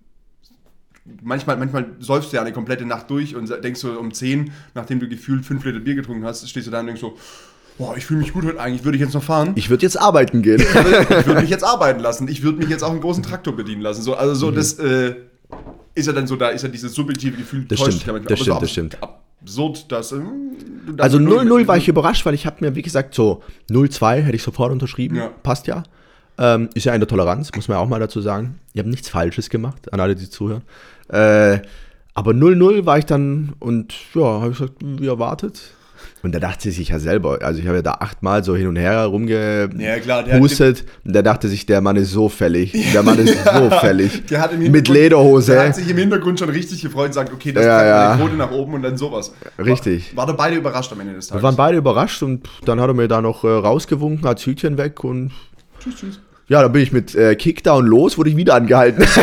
manchmal, manchmal säufst du ja eine komplette Nacht durch und denkst so um 10, nachdem du gefühlt 5 Liter Bier getrunken hast, stehst du da und denkst so, boah, ich fühle mich gut heute eigentlich, würde ich jetzt noch fahren? ich würde jetzt arbeiten gehen. ich würde mich jetzt arbeiten lassen. Ich würde mich jetzt auch einen großen Traktor bedienen lassen. So, also so, das äh, ist ja dann so, da ist ja dieses subjektive Gefühl, Das stimmt, manchmal. das stimmt, so das ab- Absurd, dass. ähm, du da Also mit 0-0 war ich überrascht, weil ich habe mir, wie gesagt, so 0-2 hätte ich sofort unterschrieben. Ja. Passt ja. Ähm, ist ja eine Toleranz, muss man ja auch mal dazu sagen. Ich habe nichts Falsches gemacht, an alle, die zuhören. Äh, aber 0-0 war ich dann und ja, habe ich gesagt, wie erwartet. Und da dachte sie sich ja selber, also ich habe ja da achtmal so hin und her Ja, rumgehustet. und der dachte sich, der Mann ist so fällig. Der Mann ist so fällig. Der hat im Mit Lederhose. Der hat sich im Hintergrund schon richtig gefreut und sagt, okay, das Ja, ja. meine Quote nach oben und dann sowas. Richtig. War, war da beide überrascht am Ende des Wir Tages. waren beide überrascht und dann hat er mir da noch äh, rausgewunken, hat Hütchen weg und tschüss, tschüss. ja, dann bin ich mit äh, Kickdown los, wurde ich wieder angehalten.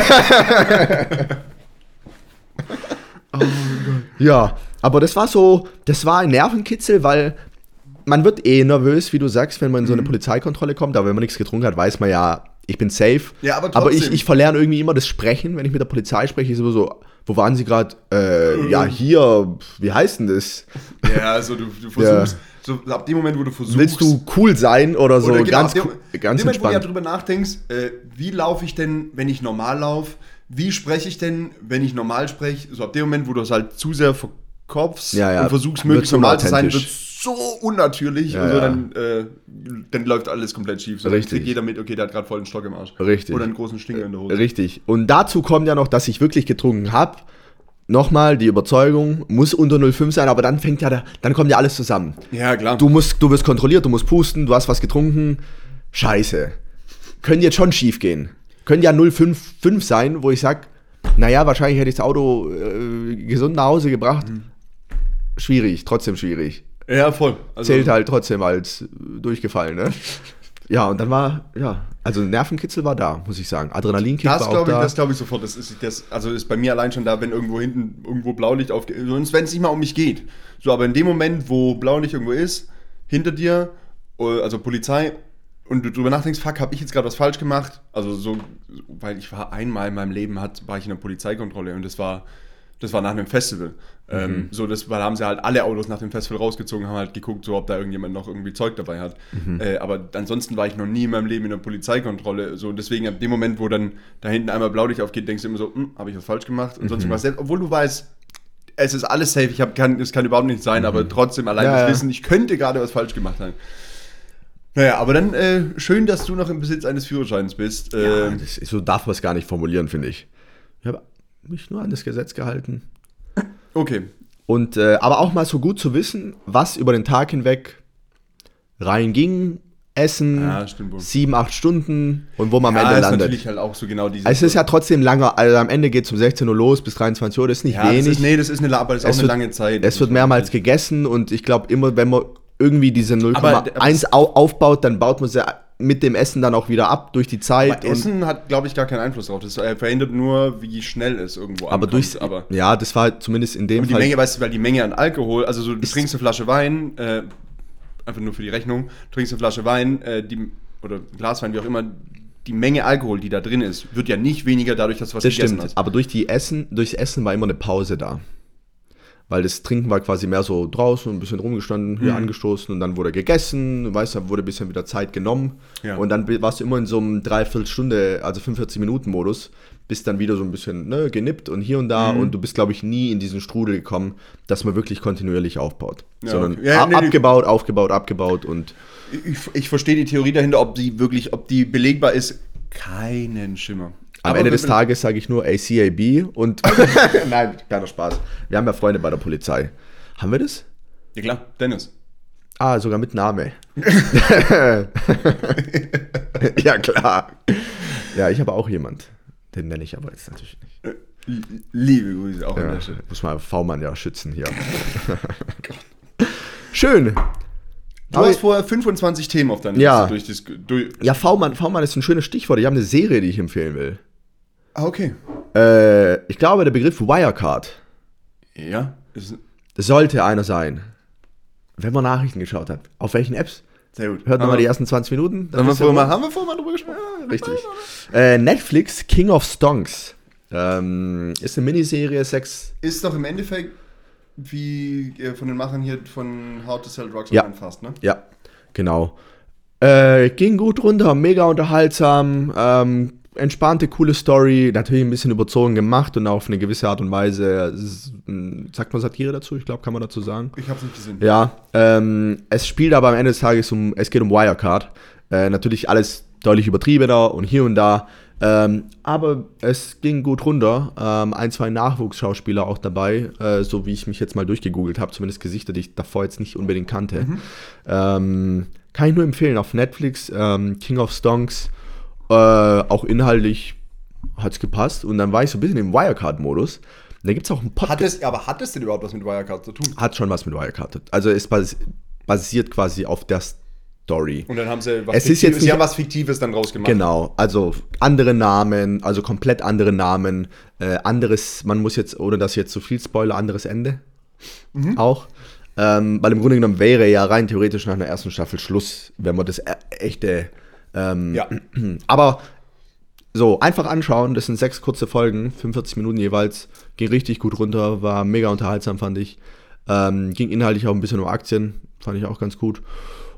ja, aber das war so, das war ein Nervenkitzel, weil man wird eh nervös, wie du sagst, wenn man in so eine Polizeikontrolle kommt, aber wenn man nichts getrunken hat, weiß man ja, ich bin safe. Ja, aber aber ich, ich verlerne irgendwie immer das Sprechen, wenn ich mit der Polizei spreche, ist immer so, wo waren sie gerade? Äh, ja, hier, wie heißt denn das? Ja, also du, du versuchst, so ab dem Moment, wo du versuchst. Willst du cool sein oder so? Oder genau, ganz ab dem, cool- ganz dem Moment, wo du ja drüber nachdenkst, äh, wie laufe ich denn, wenn ich normal laufe? Wie spreche ich denn, wenn ich normal spreche? So ab dem Moment, wo du es halt zu sehr verkopfst Ja, ja, und versuchst, möglichst normal zu sein, wird so unnatürlich Ja, und so, ja. dann, äh, dann läuft alles komplett schief. So, Richtig. jeder mit, okay, der hat gerade voll einen Stock im Arsch. Richtig. Oder einen großen Stinger in der Hose. Richtig. Und dazu kommt ja noch, dass ich wirklich getrunken habe. Nochmal, die Überzeugung muss unter 0,5 sein, aber dann fängt ja, der, dann kommt ja alles zusammen. Ja, klar. Du musst, du wirst kontrolliert, du musst pusten, du hast was getrunken. Scheiße. Könnte jetzt schon schief gehen. Könnte ja 0,55 sein, wo ich sag, naja, wahrscheinlich hätte ich das Auto äh, gesund nach Hause gebracht. Mhm. Schwierig, trotzdem schwierig. ja, voll. Also, Zählt halt trotzdem als äh, durchgefallen, ne? Ja, und dann war, ja, also Nervenkitzel war da, muss ich sagen. Adrenalinkick Das war auch glaube ich, da. das glaube ich sofort. Das ist, das, also ist bei mir allein schon da, wenn irgendwo hinten irgendwo Blaulicht aufgeht. Sonst, wenn es nicht mal um mich geht. So, aber in dem Moment, wo Blaulicht irgendwo ist, hinter dir, äh, also Polizei, und du drüber nachdenkst, fuck, habe ich jetzt gerade was falsch gemacht? Also so, weil ich war einmal in meinem Leben, hat, war ich in einer Polizeikontrolle und das war, das war nach einem Festival. Ähm, so, das, weil haben sie halt alle Autos nach dem Festival rausgezogen, haben halt geguckt, so ob da irgendjemand noch irgendwie Zeug dabei hat. Äh, aber ansonsten war ich noch nie in meinem Leben in einer Polizeikontrolle. So, deswegen ab dem Moment, wo dann da hinten einmal Blaulicht aufgeht, denkst du immer so, hm, habe ich was falsch gemacht? Und sonst was selbst, obwohl du weißt, es ist alles safe, ich hab, kann, es kann überhaupt nicht sein, aber trotzdem allein Ja, das ja. Wissen, ich könnte gerade was falsch gemacht haben. Naja, aber dann äh, schön, dass du noch im Besitz eines Führerscheins bist. Ja, Äh, das ist, so darf man es gar nicht formulieren, finde ich. Ich habe mich nur an das Gesetz gehalten. okay. Und, äh, aber auch mal so gut zu wissen, was über den Tag hinweg reinging, Essen, Ja, sieben, acht Stunden und wo man Ja, am Ende ist landet. natürlich halt auch so genau diese. Es ist ja trotzdem langer, also am Ende geht es um 16 Uhr los bis 23 Uhr, das ist nicht ja, das wenig. ist, nee, das ist eine, aber das ist auch Es eine wird- lange Zeit. es wird mehrmals gegessen und ich glaube immer, wenn man irgendwie diese Aber- aber 0,1 au aufbaut, dann baut man sie mit dem Essen dann auch wieder ab durch die Zeit. Aber Essen hat, glaube ich, gar keinen Einfluss drauf. Das äh, verhindert nur, wie schnell es irgendwo aber ankommt. durch, aber ja, das war zumindest in dem Und die Fall. Menge, weißt du, weil die Menge an Alkohol, also so, du Ist- trinkst eine Flasche Wein, äh, einfach nur für die Rechnung, trinkst eine Flasche Wein, äh, die, oder Glaswein, wie auch immer, die Menge Alkohol, die da drin ist, wird ja nicht weniger dadurch, dass du was das gegessen stimmt. hast. Aber durch die Essen, durchs Essen war immer eine Pause da. Weil das Trinken war quasi mehr so draußen, ein bisschen rumgestanden, hier Mhm. angestoßen und dann wurde gegessen, du weißt, dann wurde ein bisschen wieder Zeit genommen. Ja. Und dann warst du immer in so einem Dreiviertelstunde, also 45 Minuten Modus, bist dann wieder so ein bisschen ne, genippt und hier und da Mhm. und du bist, glaube ich, nie in diesen Strudel gekommen, dass man wirklich kontinuierlich aufbaut. Ja, Sondern okay. Ja, ab- nee. abgebaut, aufgebaut, abgebaut und Ich, ich verstehe die Theorie dahinter, ob die wirklich, ob die belegbar ist, keinen Schimmer. Am Aber Ende des Tages sage ich nur ACAB und. Nein, kleiner Spaß. Wir haben ja Freunde bei der Polizei. Haben wir das? Ja klar, Dennis. Ah, sogar mit Name. ja, klar. Ja, ich habe auch jemand. Den nenne ich aber jetzt natürlich nicht. Liebe Grüße auch an Ja, der Stelle. muss man V-Mann ja schützen hier. Schön. Du hast vorher 25 Themen auf deiner Ja. Liste durch das. Durch, Ja, V-Mann, V-Mann ist ein schönes Stichwort. Ich habe eine Serie, die ich empfehlen will. Ah, okay. Äh, ich glaube, der Begriff Wirecard. Ja. Das sollte einer sein. Wenn man Nachrichten geschaut hat. Auf welchen Apps? sehr gut. Hört nochmal die ersten 20 Minuten. dann Haben wir, vorher mal, haben wir vorher mal drüber gesprochen? Richtig. Äh, Netflix King of Stonks. Ähm, ist eine Miniserie, sechs. Ist doch im Endeffekt wie äh, von den Machern hier von How to Sell Drugs Ja. Online Fast, ne? Ja, genau. Äh, ging gut runter, mega unterhaltsam, ähm, entspannte, coole Story, natürlich ein bisschen überzogen gemacht und auf eine gewisse Art und Weise, es mh, sagt man Satire dazu? Ich glaube, kann man dazu sagen. Ich hab's nicht gesehen. Ja, ähm, es spielt aber am Ende des Tages um, es geht um Wirecard. Äh, natürlich alles deutlich übertriebener und hier und da. Ähm, aber es ging gut runter. Ähm, ein, zwei Nachwuchsschauspieler auch dabei, äh, so wie ich mich jetzt mal durchgegoogelt habe, zumindest Gesichter, die ich davor jetzt nicht unbedingt kannte. Ähm, kann ich nur empfehlen auf Netflix, ähm, King of Stonks. Äh, auch inhaltlich hat es gepasst. Und dann war ich so ein bisschen im Wirecard-Modus. Da gibt es auch einen Podcast. Hat es, aber hat es denn überhaupt was mit Wirecard zu tun? Hat schon was mit Wirecard. Also es bas basiert quasi auf der Story. Und dann haben sie was Es ist jetzt Fiktives, sie nicht- haben was Fiktives dann rausgemacht. Genau, also andere Namen, also komplett andere Namen, äh, anderes, man muss jetzt, ohne dass ich jetzt zu viel Spoiler, anderes Ende auch. Ähm, weil im Grunde genommen wäre ja rein theoretisch nach einer ersten Staffel Schluss, wenn man das e echte. Ähm, Ja. Aber so, einfach anschauen, das sind sechs kurze Folgen, 45 Minuten jeweils, ging richtig gut runter, war mega unterhaltsam, fand ich. Ähm, ging inhaltlich auch ein bisschen um Aktien, fand ich auch ganz gut.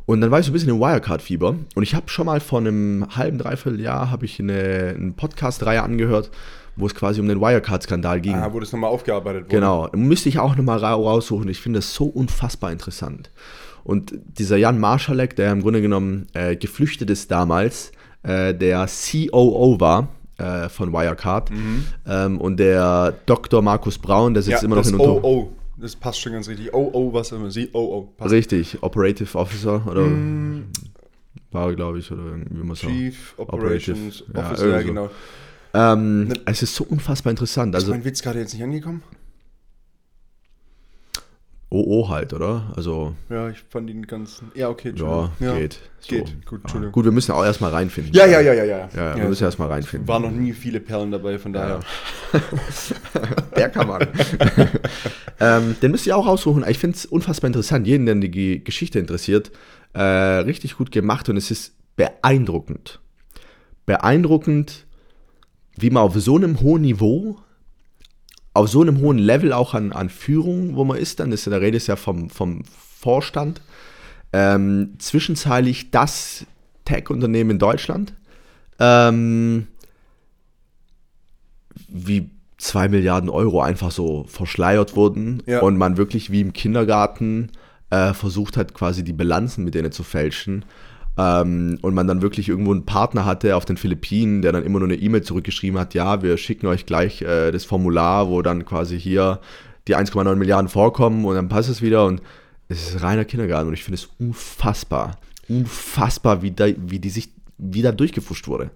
Und dann war ich so ein bisschen im Wirecard-Fieber. Und ich habe schon mal vor einem halben, dreiviertel Jahr habe ich eine, eine Podcast-Reihe angehört, wo es quasi um den Wirecard-Skandal ging. Ah, wo das nochmal aufgearbeitet wurde. Genau, müsste ich auch nochmal ra raussuchen. Ich finde das so unfassbar interessant. Und dieser Jan Marschalek, der im Grunde genommen äh, geflüchtet ist damals, äh, der COO war äh, von Wirecard ähm, und der Dr. Markus Braun, der Mhm. Ja, sitzt immer noch das in. OO. Das passt schon ganz richtig. OO, was immer sie? OO. Passt. Richtig, Operative Officer oder war, glaube ich, oder irgendwie muss. Chief Operative. Operations Ja, Officer, ja, so. genau. Ähm, es ist so unfassbar interessant. Ist Also mein Witz gerade jetzt nicht angekommen? OO halt, oder? Also Ja, ich fand ihn ganz. Ja, okay, ja, Entschuldigung. geht. So. Geht, gut, Ja. Entschuldigung. Gut, wir müssen auch erstmal reinfinden. Ja, ja, ja, ja, ja. Ja, wir müssen erstmal reinfinden. Waren noch nie viele Perlen dabei, von daher. Der kann man. ähm, den müsst ihr auch raussuchen. Ich finde es unfassbar interessant. Jeden, der die Ge- Geschichte interessiert, äh, richtig gut gemacht und es ist beeindruckend. Beeindruckend, wie man auf so einem hohen Niveau, auf so einem hohen Level auch an, an Führung, wo man ist, dann ist ja, der Rede ist ja vom, vom Vorstand, ähm, zwischenzeitlich das Tech-Unternehmen in Deutschland, ähm, wie zwei Milliarden Euro einfach so verschleiert wurden Ja. und man wirklich wie im Kindergarten äh, versucht hat, quasi die Bilanzen mit denen zu fälschen. Ähm, und man dann wirklich irgendwo einen Partner hatte auf den Philippinen, der dann immer nur eine E-Mail zurückgeschrieben hat, ja, wir schicken euch gleich äh, das Formular, wo dann quasi hier die 1,9 Milliarden vorkommen und dann passt es wieder und es ist reiner Kindergarten und ich finde es unfassbar, unfassbar, wie, da, wie die sich, wie da durchgefuscht wurde.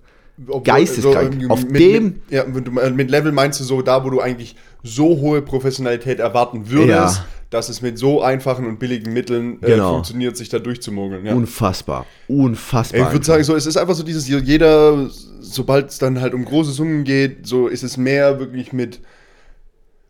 Obwohl, Geisteskrank. Auf mit, dem- Mit, ja, mit, Level meinst du so da, wo du eigentlich so hohe Professionalität erwarten würdest, Ja. dass es mit so einfachen und billigen Mitteln äh, Genau. funktioniert, sich da durchzumogeln. Ja. Unfassbar. Unfassbar. Ich würde sagen, so, es ist einfach so dieses, jeder, sobald es dann halt um große Summen geht, so ist es mehr wirklich mit,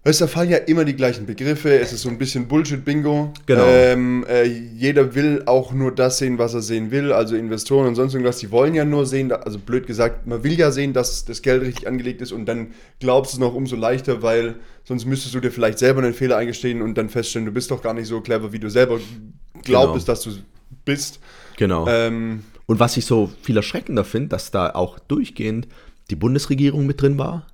weißt du, da fallen ja immer die gleichen Begriffe, es ist so ein bisschen Bullshit-Bingo. Genau. Ähm, äh, jeder will auch nur das sehen, was er sehen will, also Investoren und sonst irgendwas, die wollen ja nur sehen, also blöd gesagt, man will ja sehen, dass das Geld richtig angelegt ist und dann glaubst du es noch umso leichter, weil sonst müsstest du dir vielleicht selber einen Fehler eingestehen und dann feststellen, du bist doch gar nicht so clever, wie du selber glaubst, dass du bist. Genau. Ähm, Und was ich so viel erschreckender finde, dass da auch durchgehend die Bundesregierung mit drin war,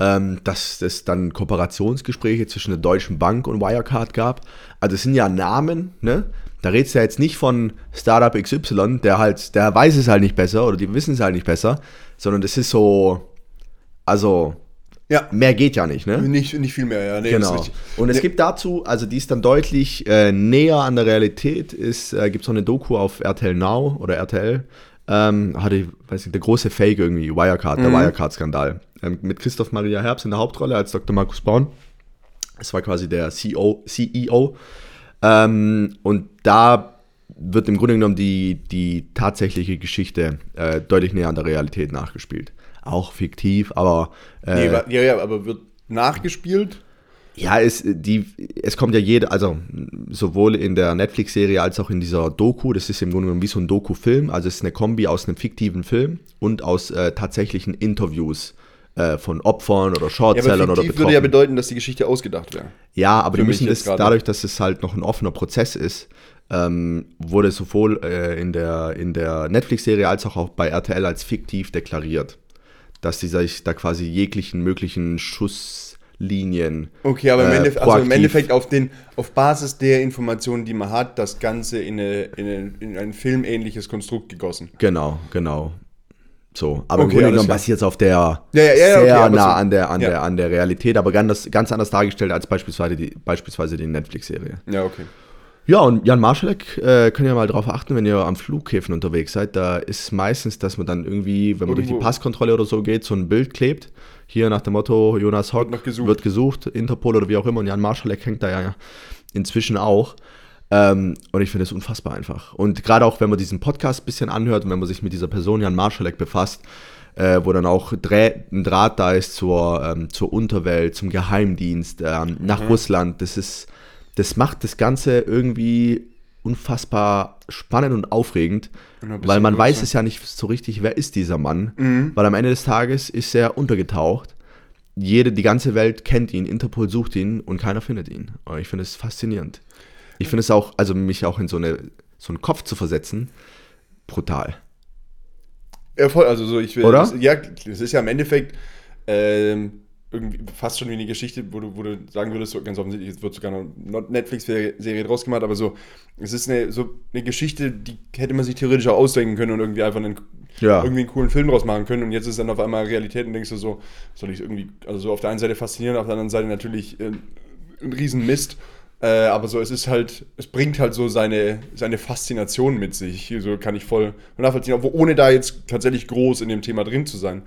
ähm, dass es dann Kooperationsgespräche zwischen der Deutschen Bank und Wirecard gab. Also es sind ja Namen, ne? Da redest du ja jetzt nicht von Startup XY, der halt, der weiß es halt nicht besser oder die wissen es halt nicht besser, sondern das ist so, also ja, mehr geht ja nicht, ne? Nicht, nicht viel mehr, ja. Nee, Genau. Und es Nee, gibt dazu, also die ist dann deutlich äh, näher an der Realität, ist, äh, gibt so eine Doku auf RTL Now oder RTL, ähm, hatte, weiß nicht, der große Fake irgendwie, Wirecard, Mhm. der Wirecard-Skandal. Ähm, mit Christoph Maria Herbst in der Hauptrolle als Dr. Markus Born. Das war quasi der CEO. CEO. Ähm, und da wird im Grunde genommen die, die tatsächliche Geschichte äh, deutlich näher an der Realität nachgespielt. Auch fiktiv, aber äh, nee, ja, ja, aber wird nachgespielt. Ja, es, die, es kommt ja jede, also sowohl in der Netflix-Serie als auch in dieser Doku, das ist im Grunde genommen wie so ein Doku-Film, also es ist eine Kombi aus einem fiktiven Film und aus äh, tatsächlichen Interviews äh, von Opfern oder Ja, Shortsellern oder fiktiv würde ja Betroffenen. bedeuten, dass die Geschichte ausgedacht wäre. Ja, aber die Für mich müssen das, dadurch, dass es halt noch ein offener Prozess ist, ähm, wurde sowohl äh, in der, in der Netflix-Serie als auch, auch bei RTL als fiktiv deklariert. Dass die sich da quasi jeglichen möglichen Schusslinien Okay, aber im, Äh, Endeffekt, also im. Endeffekt auf, den, auf Basis der Informationen, die man hat, das Ganze in, eine, in, eine, in ein filmähnliches Konstrukt gegossen. Genau, genau. So, aber Okay, im Grunde genommen basiert es auf der Ja, ja, ja, sehr okay, nah so- an, der, an, der, an der Realität, aber ganz, ganz anders dargestellt als beispielsweise die, beispielsweise die Netflix-Serie. Ja, okay. Ja, und Jan Marschalek, äh, könnt ihr mal darauf achten, wenn ihr am Flughäfen unterwegs seid, da ist meistens, dass man dann irgendwie, wenn man durch die Irgendwo- Passkontrolle oder so geht, so ein Bild klebt. Hier nach dem Motto, Jonas Hock noch gesucht. wird gesucht, Interpol oder wie auch immer. Und Jan Marschalek hängt da ja inzwischen auch. Ähm, und ich finde es unfassbar einfach. Und gerade auch, wenn man diesen Podcast ein bisschen anhört und wenn man sich mit dieser Person Jan Marschalek befasst, äh, wo dann auch Drä ein Draht da ist zur, ähm, zur Unterwelt, zum Geheimdienst, ähm, nach Russland, das ist, das macht das Ganze irgendwie unfassbar spannend und aufregend, weil man weiß es ja nicht so richtig, wer ist dieser Mann, weil am Ende des Tages ist er untergetaucht. Jede, die ganze Welt kennt ihn, Interpol sucht ihn und keiner findet ihn. Und ich finde es faszinierend. Ich finde es auch, also mich auch in so, eine, so einen Kopf zu versetzen, brutal. Ja, voll, also so, ich will. Oder? Das, ja, das ist ja im Endeffekt ähm, irgendwie fast schon wie eine Geschichte, wo du, wo du sagen würdest, so ganz offensichtlich, es wird sogar eine Netflix-Serie draus gemacht, aber so, es ist eine, so eine Geschichte, die hätte man sich theoretisch auch ausdenken können und irgendwie einfach einen, Ja. irgendwie einen coolen Film draus machen können und jetzt ist dann auf einmal Realität und denkst du so, soll ich irgendwie, also so auf der einen Seite faszinierend, auf der anderen Seite natürlich äh, ein Riesenmist. Äh, aber so, es ist halt, es bringt halt so seine, seine Faszination mit sich. So kann ich voll nachvollziehen, obwohl ohne da jetzt tatsächlich groß in dem Thema drin zu sein.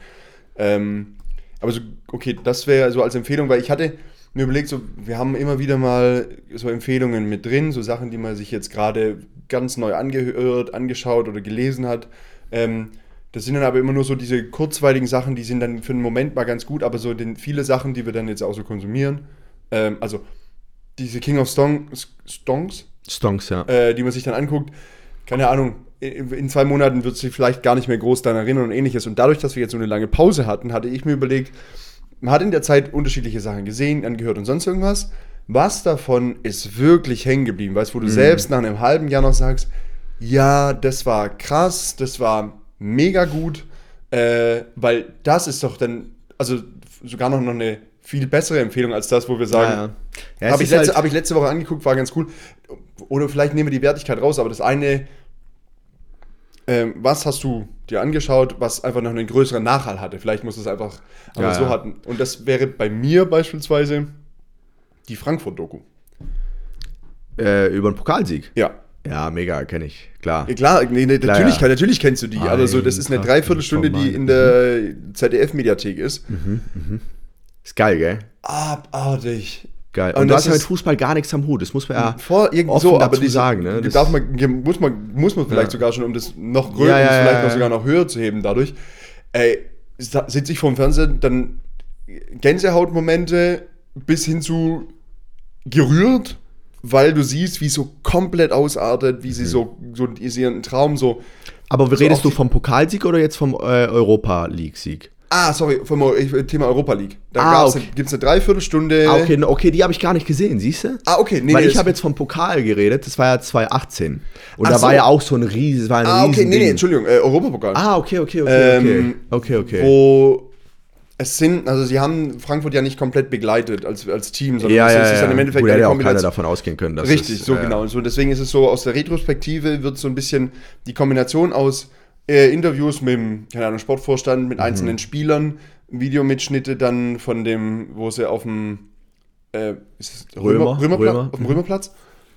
Ähm, aber so, okay, das wäre so als Empfehlung, weil ich hatte mir überlegt, so, wir haben immer wieder mal so Empfehlungen mit drin, so Sachen, die man sich jetzt gerade ganz neu angehört, angeschaut oder gelesen hat. Ähm, das sind dann aber immer nur so diese kurzweiligen Sachen, die sind dann für einen Moment mal ganz gut, aber so den, viele Sachen, die wir dann jetzt auch so konsumieren, ähm, also diese King of Stong, Stongs, Stonks, ja. äh, die man sich dann anguckt, keine Ahnung, in zwei Monaten wird sich vielleicht gar nicht mehr groß daran erinnern und ähnliches. Und dadurch, dass wir jetzt so eine lange Pause hatten, hatte ich mir überlegt, man hat in der Zeit unterschiedliche Sachen gesehen, angehört und sonst irgendwas. Was davon ist wirklich hängen geblieben? Weißt du, wo du selbst nach einem halben Jahr noch sagst, ja, das war krass, das war mega gut, äh, weil das ist doch dann, also sogar noch eine viel bessere Empfehlung als das, wo wir sagen, ja, ja. Habe ich, halt- hab ich letzte Woche angeguckt, war ganz cool. Oder vielleicht nehmen wir die Wertigkeit raus, aber das eine, ähm, was hast du dir angeschaut, was einfach noch einen größeren Nachhall hatte? Vielleicht muss es einfach aber so hatten. Und das wäre bei mir beispielsweise die Frankfurt-Doku. Äh, über einen Pokalsieg. Ja. Ja, mega, kenne ich, klar. Klar, nee, nee, Klar, natürlich, ja. natürlich kennst du die, aber so, das ist eine Dreiviertelstunde, die in der ZDF-Mediathek ist. Ist geil, gell? Abartig. Geil. Und Und, du hast ja mit Fußball gar nichts am Hut. Das muss man ja Vor offen so, aber diese, sagen. Ne? die Das, darf man, muss man, muss man vielleicht Ja. sogar schon, um das noch größer, Ja, ja, vielleicht noch sogar noch höher zu heben dadurch. Ey, sitze ich vor dem Fernsehen, dann Gänsehautmomente bis hin zu gerührt, weil du siehst, wie es so komplett ausartet, wie Mhm. sie so, so ist ihren Traum so. aber so redest auf du die- vom Pokalsieg oder jetzt vom äh, Europa League-Sieg? Ah, sorry, vom Thema Europa League. Da Ah, okay. eine, gibt's eine Dreiviertelstunde. Ah, okay, okay, die habe ich gar nicht gesehen, siehst du? Ah, okay, nee, Weil nee, ich habe jetzt vom Pokal geredet, das war ja 2018. Und Ach da so. war ja auch so ein riesen, war ein Ah, okay, nee, nee. Entschuldigung, äh, Europapokal. Ah, okay, okay, okay, okay. Ähm, okay, okay. Wo es sind, also sie haben Frankfurt ja nicht komplett begleitet als, als Team, sondern ja, es ja, ist ja. im Endeffekt Gut, eine ja auch keiner davon ausgehen können. Dass Richtig, es, so äh, genau. Und so, deswegen ist es so, aus der Retrospektive wird so ein bisschen die Kombination aus äh, Interviews mit dem, keine Ahnung, Sportvorstand, Mhm. mit einzelnen Spielern, Videomitschnite dann von dem, wo sie auf dem äh, ist es Römer, Römerpla- Römer. auf dem Mhm. Römerplatz.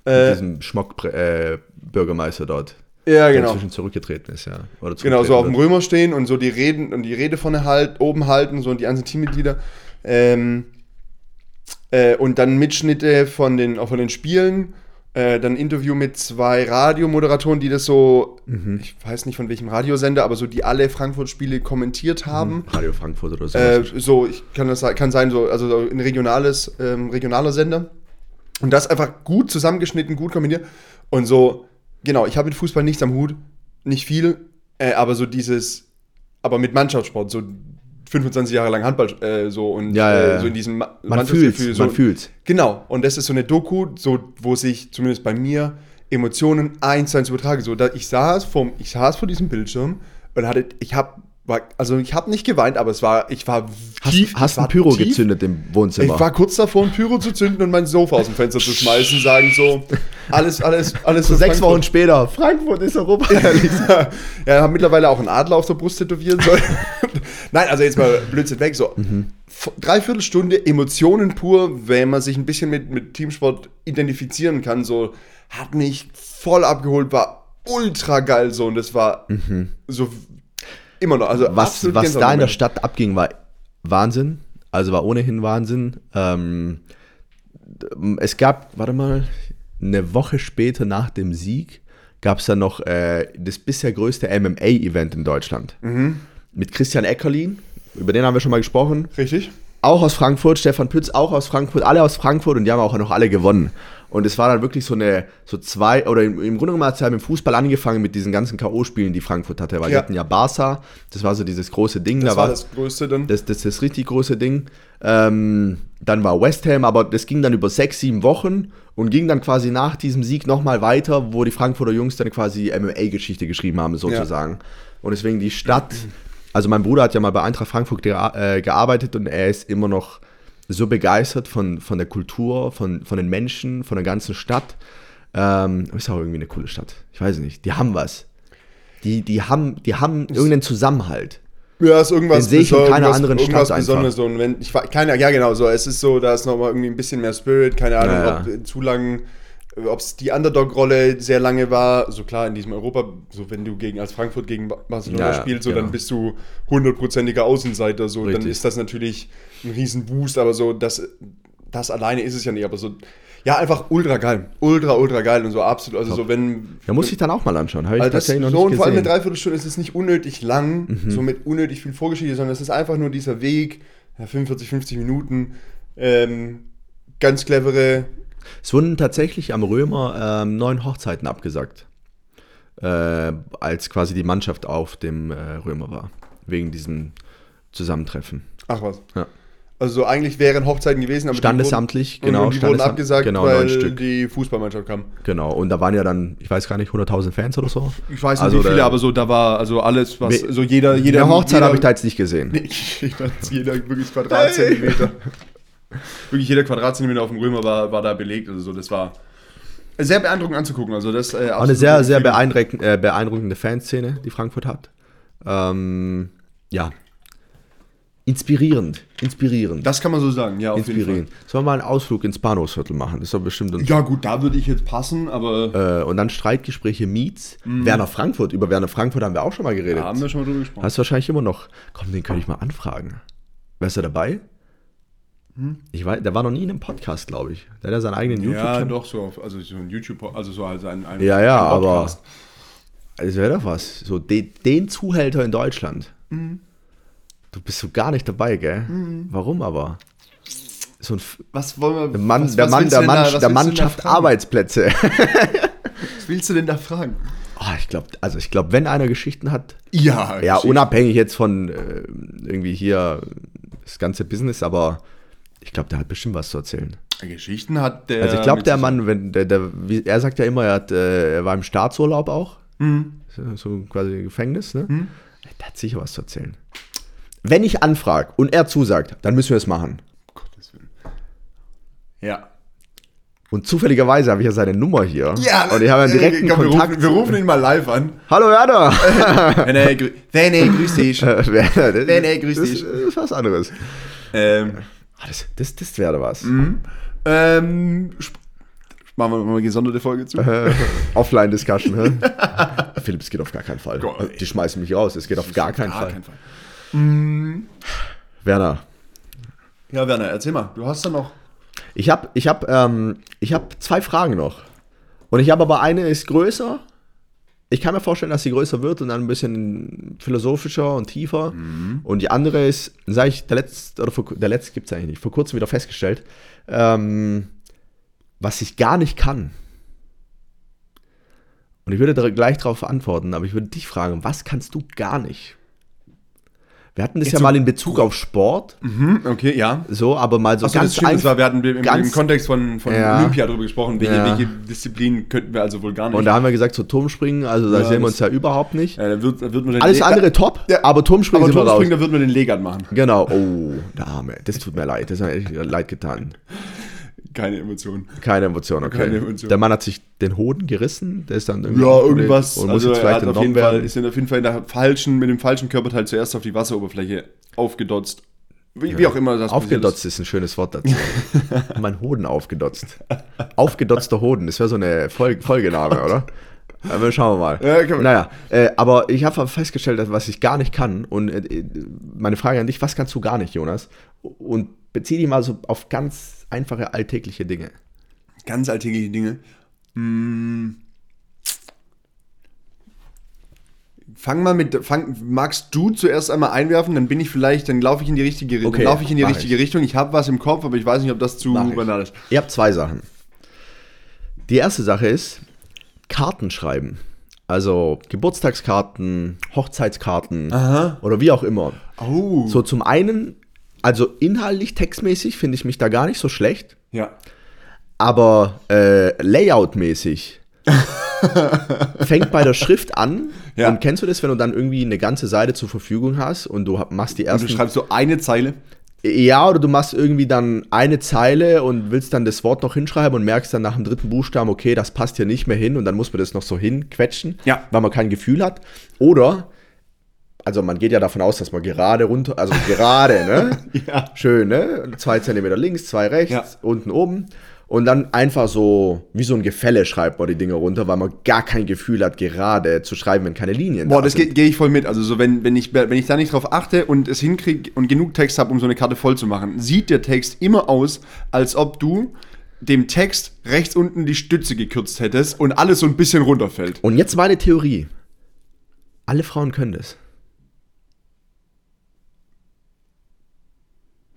Mit Äh, diesem Schmock-Bürgermeister dort, ja, der genau. inzwischen zurückgetreten ist, ja. Oder Genau, so auf dem Römer stehen und so die Reden und die Rede vorne halt, oben halten, so und die einzelnen Teammitglieder. Ähm, äh, und dann Mitschnitte von den, auch von den Spielen. Äh, dann Interview mit zwei Radiomoderatoren, die das so, Mhm. ich weiß nicht von welchem Radiosender, aber so die alle Frankfurt-Spiele kommentiert haben. wird. Radio Frankfurt oder so. Äh, so, ich kann das kann sein, so, also so ein regionales, ähm, regionaler Sender. Und das einfach gut zusammengeschnitten, gut kombiniert. Und so, genau, ich habe mit Fußball nichts am Hut, nicht viel, äh, aber so dieses, aber mit Mannschaftssport, so 25 Jahre lang Handball, äh, so und Ja, ja, äh, ja. so in diesem Ma man Mannschaftsgefühl, so, man fühlt's. Genau, und das ist so eine Doku, so, wo sich zumindest bei mir Emotionen eins zu eins übertragen. So, da, ich, saß vor, ich saß vor diesem Bildschirm und hatte, ich habe, also ich habe nicht geweint, aber es war, ich war Hast, tief. hast ich war ein Pyro tief, gezündet im Ich Wohnzimmer? war kurz davor, ein Pyro zu zünden und mein Sofa aus dem Fenster zu schmeißen, sagen so, alles, alles, alles. so sechs Frankfurt. Wochen später. Frankfurt ist Europa. ja, haben mittlerweile auch einen Adler auf der Brust tätowieren sollen. Nein, also jetzt mal Blödsinn weg. So, V- dreiviertel Stunde Emotionen pur, wenn man sich ein bisschen mit, mit Teamsport identifizieren kann. So, hat mich voll abgeholt, war ultra geil so und das war so immer noch. Also was, was da in der. Stadt abging, war Wahnsinn. Also war ohnehin Wahnsinn. Ähm, es gab, warte mal, eine Woche später nach dem Sieg gab es dann noch äh, das bisher größte MMA-Event in Deutschland. Mhm. Mit Christian Eckerlin, über den haben wir schon mal gesprochen. Richtig? Auch aus Frankfurt, Stefan Pütz auch aus Frankfurt, alle aus Frankfurt und die haben auch noch alle gewonnen. Und es war dann wirklich so eine, so zwei, oder im, im Grunde genommen hat es ja mit dem Fußball angefangen mit diesen ganzen K.O.-Spielen, die Frankfurt hatte, weil die Ja. hatten ja Barca, das war so dieses große Ding. Das da war das Größte dann. das, das ist das richtig große Ding. Ähm, dann war West Ham, aber das ging dann über sechs, sieben Wochen und ging dann quasi nach diesem Sieg nochmal weiter, wo die Frankfurter Jungs dann quasi MMA-Geschichte geschrieben haben, sozusagen. Und deswegen die Stadt, also mein Bruder hat ja mal bei Eintracht Frankfurt äh, gearbeitet und er ist immer noch so begeistert von, von der Kultur, von, von den Menschen, von der ganzen Stadt. Ähm, ist auch irgendwie eine coole Stadt. Ich weiß nicht. Die haben was. Die, die haben, die haben irgendeinen Zusammenhalt. Ja, ist irgendwas. Den sehe ich in keiner irgendwas- anderen Stadt einfach. So, und wenn, ich, keine, ja, genau, so. Es ist so, da ist nochmal irgendwie ein bisschen mehr Spirit. Keine Ahnung, Ja, ja. ob äh, zu lang, ob es die Underdog-Rolle sehr lange war. So klar, in diesem Europa, so wenn du gegen als Frankfurt gegen Ba- Barcelona Ja, spielst, so genau. dann bist du hundertprozentiger Außenseiter. So, dann Richtig. ist das natürlich ein riesen Boost, aber so, das, das alleine ist es ja nicht. Aber so, ja, einfach ultra geil. Ultra, ultra geil und so absolut. Also so, wenn. Ja, muss ich dann auch mal anschauen. Habe ich Also das, tatsächlich noch so und nicht vor allem eine gesehen. Mhm. Dreiviertelstunde ist es nicht unnötig lang, so mit unnötig viel Vorgeschichte, sondern es ist einfach nur dieser Weg, ja, 45, 50 Minuten, ähm, ganz clevere, Es wurden tatsächlich am Römer ähm, neun Hochzeiten abgesagt, äh, als quasi die Mannschaft auf dem äh, Römer war, wegen diesem Zusammentreffen. ach was. Ja. Also so eigentlich wären Hochzeiten gewesen, aber Standesamtlich, die wurden, genau. die wurden abgesagt, genau, weil die Fußballmannschaft kam. Genau, und da waren ja dann, ich weiß gar nicht, 100.000 Fans oder so. Ich weiß nicht Also wie viele, der- aber so da war also alles, was so jeder, jeder Eine Hochzeit habe ich da jetzt nicht gesehen. Nee, jeder, jeder wirklich Quadratzentimeter. Wirklich jeder Quadratzentimeter auf dem Römer war, war da belegt. Also so, das war sehr beeindruckend anzugucken. Also das äh, eine sehr, sehr beeindruckend, äh, beeindruckende Fanszene, die Frankfurt hat. Ähm, ja. inspirierend. Inspirierend. Das kann man so sagen, ja, auf jeden inspirierend. Sollen wir mal einen Ausflug ins Bahnhofsviertel machen? Das ist doch bestimmt uns. Fall. Ja, gut, da würde ich jetzt passen, aber Äh, und dann Streitgespräche Meets. Werner Frankfurt. Über Werner Frankfurt haben wir auch schon mal geredet. da haben wir schon mal drüber gesprochen. Hast du wahrscheinlich immer noch. Komm, den könnte ich mal anfragen. Wärst du dabei? Ich weiß, der war noch nie in einem Podcast, glaube ich. Der hat ja seinen eigenen ja, YouTube-Channel. doch, so, also so ein YouTube, also so als ein, ein Ja, ja, ein aber- Podcast. Das wäre doch was. So de, den Zuhälter in Deutschland. Mhm. Du bist so gar nicht dabei, gell? Warum aber? So ein Was wollen wir, der Mann, was, der was Mann, der Mann, da- der Mann schafft? Arbeitsplätze. Was willst du denn da fragen? Ah, ich glaube, also ich glaube, wenn einer Geschichten hat, Ja, ja, unabhängig jetzt von äh, irgendwie hier das ganze Business, aber ich glaube, der hat bestimmt was zu erzählen. Geschichten hat der. Also ich glaube, der Mann, wenn der, der, wie, er sagt ja immer, er, hat, äh, er war im Staatsurlaub auch, Mhm. so, quasi Gefängnis, ne? Der hat sicher was zu erzählen. Wenn ich anfrage und er zusagt, dann müssen wir es machen. Gottes Willen. Ja. Und zufälligerweise habe ich ja seine Nummer hier. und ich habe ja äh, direkten komm, wir Kontakt. Rufen, wir rufen ihn mal live an. Hallo Werner! René, grü René, grüß dich. Werner, grüß dich. Das ist was anderes. ähm, Ah, Das, das, das wäre was. ähm, sp- machen wir mal eine gesonderte Folge zu. Äh, Offline-Discussion? Philipp, es geht auf gar keinen Fall. Also, die schmeißen mich raus, es geht auf gar keinen Gar Fall. keinen Fall. Werner, Ja, Werner, erzähl mal. Du hast da noch. ich habe ich hab, ähm, ich hab zwei Fragen noch. Und ich habe aber eine ist größer. Ich kann mir vorstellen, dass sie größer wird und dann ein bisschen philosophischer und tiefer. Und die andere ist, sage ich, der letzte, oder vor, der letzte gibt es eigentlich nicht, vor kurzem wieder festgestellt, ähm, was ich gar nicht kann. Und ich würde gleich darauf antworten, aber ich würde dich fragen, was kannst du gar nicht? Wir hatten das Jetzt ja mal in Bezug auf Sport, Mhm, okay, ja. so, aber mal so das ganz stimmt, das war, wir hatten im, im ganz- Kontext von, von Ja. Olympia darüber gesprochen, welche, Ja. welche Disziplinen könnten wir also wohl gar nicht. Und da haben wir gesagt, so Turmspringen, also da Ja, sehen wir uns ja überhaupt nicht. ja, da wird, da wird Alles Le- andere top, aber Turmspringen aber sind wir raus. Turmspringen, da wird man den Legat machen. Genau, oh, der Arme, das tut mir leid, das hat mir echt leid getan. Keine Emotionen. Keine Emotion, okay. Keine Emotion. Der Mann hat sich den Hoden gerissen, der ist dann irgendwie Ja, irgendwas. und muss Also jetzt er vielleicht hat auf jeden Fall, ist auf jeden Fall in der falschen, mit dem falschen Körperteil zuerst auf die Wasseroberfläche aufgedotzt. Wie, wie auch immer das Aufgedotzt ist ein schönes Wort dazu. mein Hoden aufgedotzt. Aufgedotzter Hoden, das wäre so eine Fol Folgename, oder? Aber schauen wir mal. Ja, naja, äh, aber ich habe festgestellt, was ich gar nicht kann. Und äh, meine Frage an dich, was kannst du gar nicht, Jonas? Und bezieh dich mal so auf ganz einfache alltägliche Dinge. Ganz alltägliche Dinge. Hm. Fang mal mit, fang, magst du zuerst einmal einwerfen, dann bin ich vielleicht, dann laufe ich in die richtige Richtung. Okay, laufe ich in die richtige Richtung. Ich habe was im Kopf, aber ich weiß nicht, ob das zu Mach ich. banal ist. Ihr habt zwei Sachen. Die erste Sache ist Karten schreiben. Also Geburtstagskarten, Hochzeitskarten Aha. oder wie auch immer. Oh. So zum einen, also inhaltlich, textmäßig finde ich mich da gar nicht so schlecht, Ja. aber äh, Layout-mäßig fängt bei der Schrift an. Ja. Und kennst du das, wenn du dann irgendwie eine ganze Seite zur Verfügung hast und du machst die Und ersten du schreibst so eine Zeile. ja, oder du machst irgendwie dann eine Zeile und willst dann das Wort noch hinschreiben und merkst dann nach dem dritten Buchstaben, okay, das passt hier nicht mehr hin und dann muss man das noch so hinquetschen, Ja. weil man kein Gefühl hat. Oder, also man geht ja davon aus, dass man gerade runter, also gerade, ne? Ja. Schön, ne? Zwei Zentimeter links, zwei rechts, Ja. unten oben. Und dann einfach so, wie so ein Gefälle schreibt man die Dinge runter, weil man gar kein Gefühl hat, gerade zu schreiben, wenn keine Linien Boah, da das gehe geh ich voll mit. Also so, wenn, wenn, ich, wenn ich da nicht drauf achte und es hinkriege und genug Text habe, um so eine Karte voll zu machen, sieht der Text immer aus, als ob du dem Text rechts unten die Stütze gekürzt hättest und alles so ein bisschen runterfällt. Und jetzt meine Theorie. Alle Frauen können das.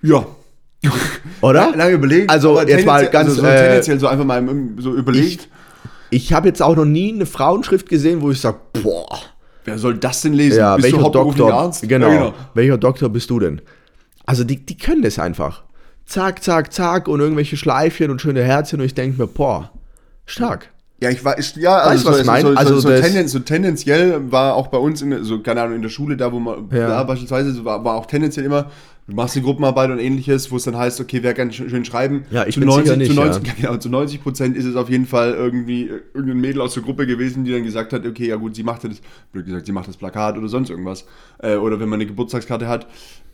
Ja. Oder? Lange überlegt. Also, jetzt mal ganz, also so äh, tendenziell so einfach mal so überlegt. Ich habe jetzt auch noch nie eine Frauenschrift gesehen, wo ich sage, boah, wer soll das denn lesen? ja, Bist du welcher Doktor, Arzt? genau, Ja, welcher Doktor bist du denn? Also die, die können das einfach. Zack, zack, zack und irgendwelche Schleifchen und schöne Herzchen und ich denke mir, boah, stark. Ja, ich weiß, ja, Weißt du, was so, ich meine? So, so, Also so, tenden, so tendenziell war auch bei uns, in, der- so, keine Ahnung, in der Schule, da wo man, Ja. da beispielsweise, so war, war auch tendenziell immer, du machst eine Gruppenarbeit und ähnliches, wo es dann heißt, okay, wer kann schön schreiben. Ja, ich zu bin 90, sicher nicht, zu 90, genau, zu 90 Prozent ist es auf jeden Fall irgendwie äh, irgendein Mädel aus der Gruppe gewesen, die dann gesagt hat, okay, ja gut, sie macht das, blöd gesagt, sie macht das Plakat oder sonst irgendwas. Äh, oder wenn man eine Geburtstagskarte hat.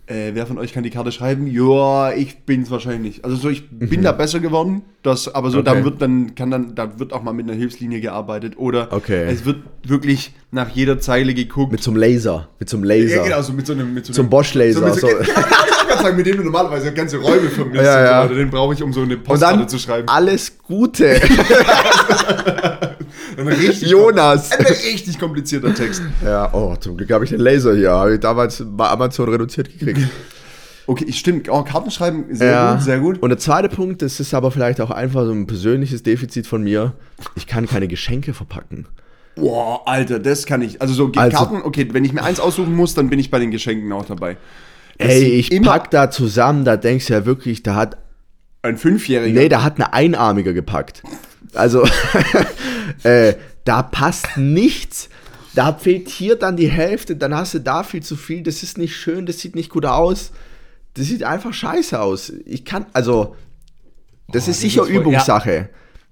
Äh, wer von euch kann die Karte schreiben? Ja, ich bin's wahrscheinlich nicht. Also so, ich bin da besser geworden, das, aber so, Mhm. Okay. da wird dann, kann dann, da wird auch mal mit einer Hilfslinie gearbeitet oder Okay. es wird wirklich nach jeder Zeile geguckt. Mit so einem Laser. Mit so einem Laser. ja, genau, so mit so einem, mit so Zum einem Bosch-Laser, So mit so, so. ja, ich kann sagen, mit dem du normalerweise ganze Räume vermisst Ja, ja. Den brauche ich, um so eine Postkarte dann zu schreiben. alles Gute. Ein richtig, Jonas. Ein richtig komplizierter Text. ja, oh, zum Glück habe ich den Laser hier. Habe ich damals bei Amazon reduziert gekriegt. Okay, stimmt. Oh, Kartenschreiben, sehr gut, sehr gut. Und der zweite Punkt, das ist aber vielleicht auch einfach so ein persönliches Defizit von mir. Ich kann keine Geschenke verpacken. Boah, Alter, das kann ich. Also so Also- Karten, okay, wenn ich mir eins aussuchen muss, dann bin ich bei den Geschenken auch dabei. Das Ey, ich pack da zusammen, da denkst du ja wirklich, da hat, ein Fünfjähriger. nee, da hat eine Einarmiger gepackt. Also, äh, da passt nichts. Da fehlt hier dann die Hälfte, dann hast du da viel zu viel, das ist nicht schön, das sieht nicht gut aus. Das sieht einfach scheiße aus. Ich kann, also, das ist sicher ist voll- Übungssache.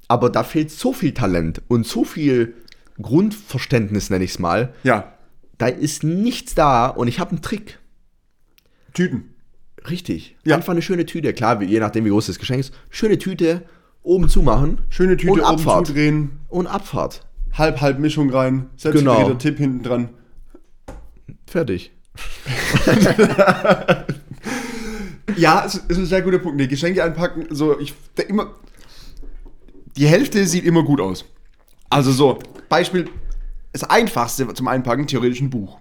Aber da fehlt so viel Talent und so viel Grundverständnis, nenne ich es mal. Ja, Da ist nichts da und ich habe einen Trick. Tüten. Richtig. Ja. Einfach eine schöne Tüte. Klar, wie- je nachdem, wie groß das Geschenk ist. Schöne Tüte, oben zumachen. Schöne Tüte und oben Abfahrt. zudrehen, Und Abfahrt. halb, halb Mischung rein, Genau. selbstgedrehter Tipp hinten dran. Fertig. Ja, es ist ein sehr guter Punkt. Nee, Geschenke einpacken, so, ich immer. Die Hälfte sieht immer gut aus. Also so, Beispiel, das einfachste zum Einpacken, theoretisch ein Buch.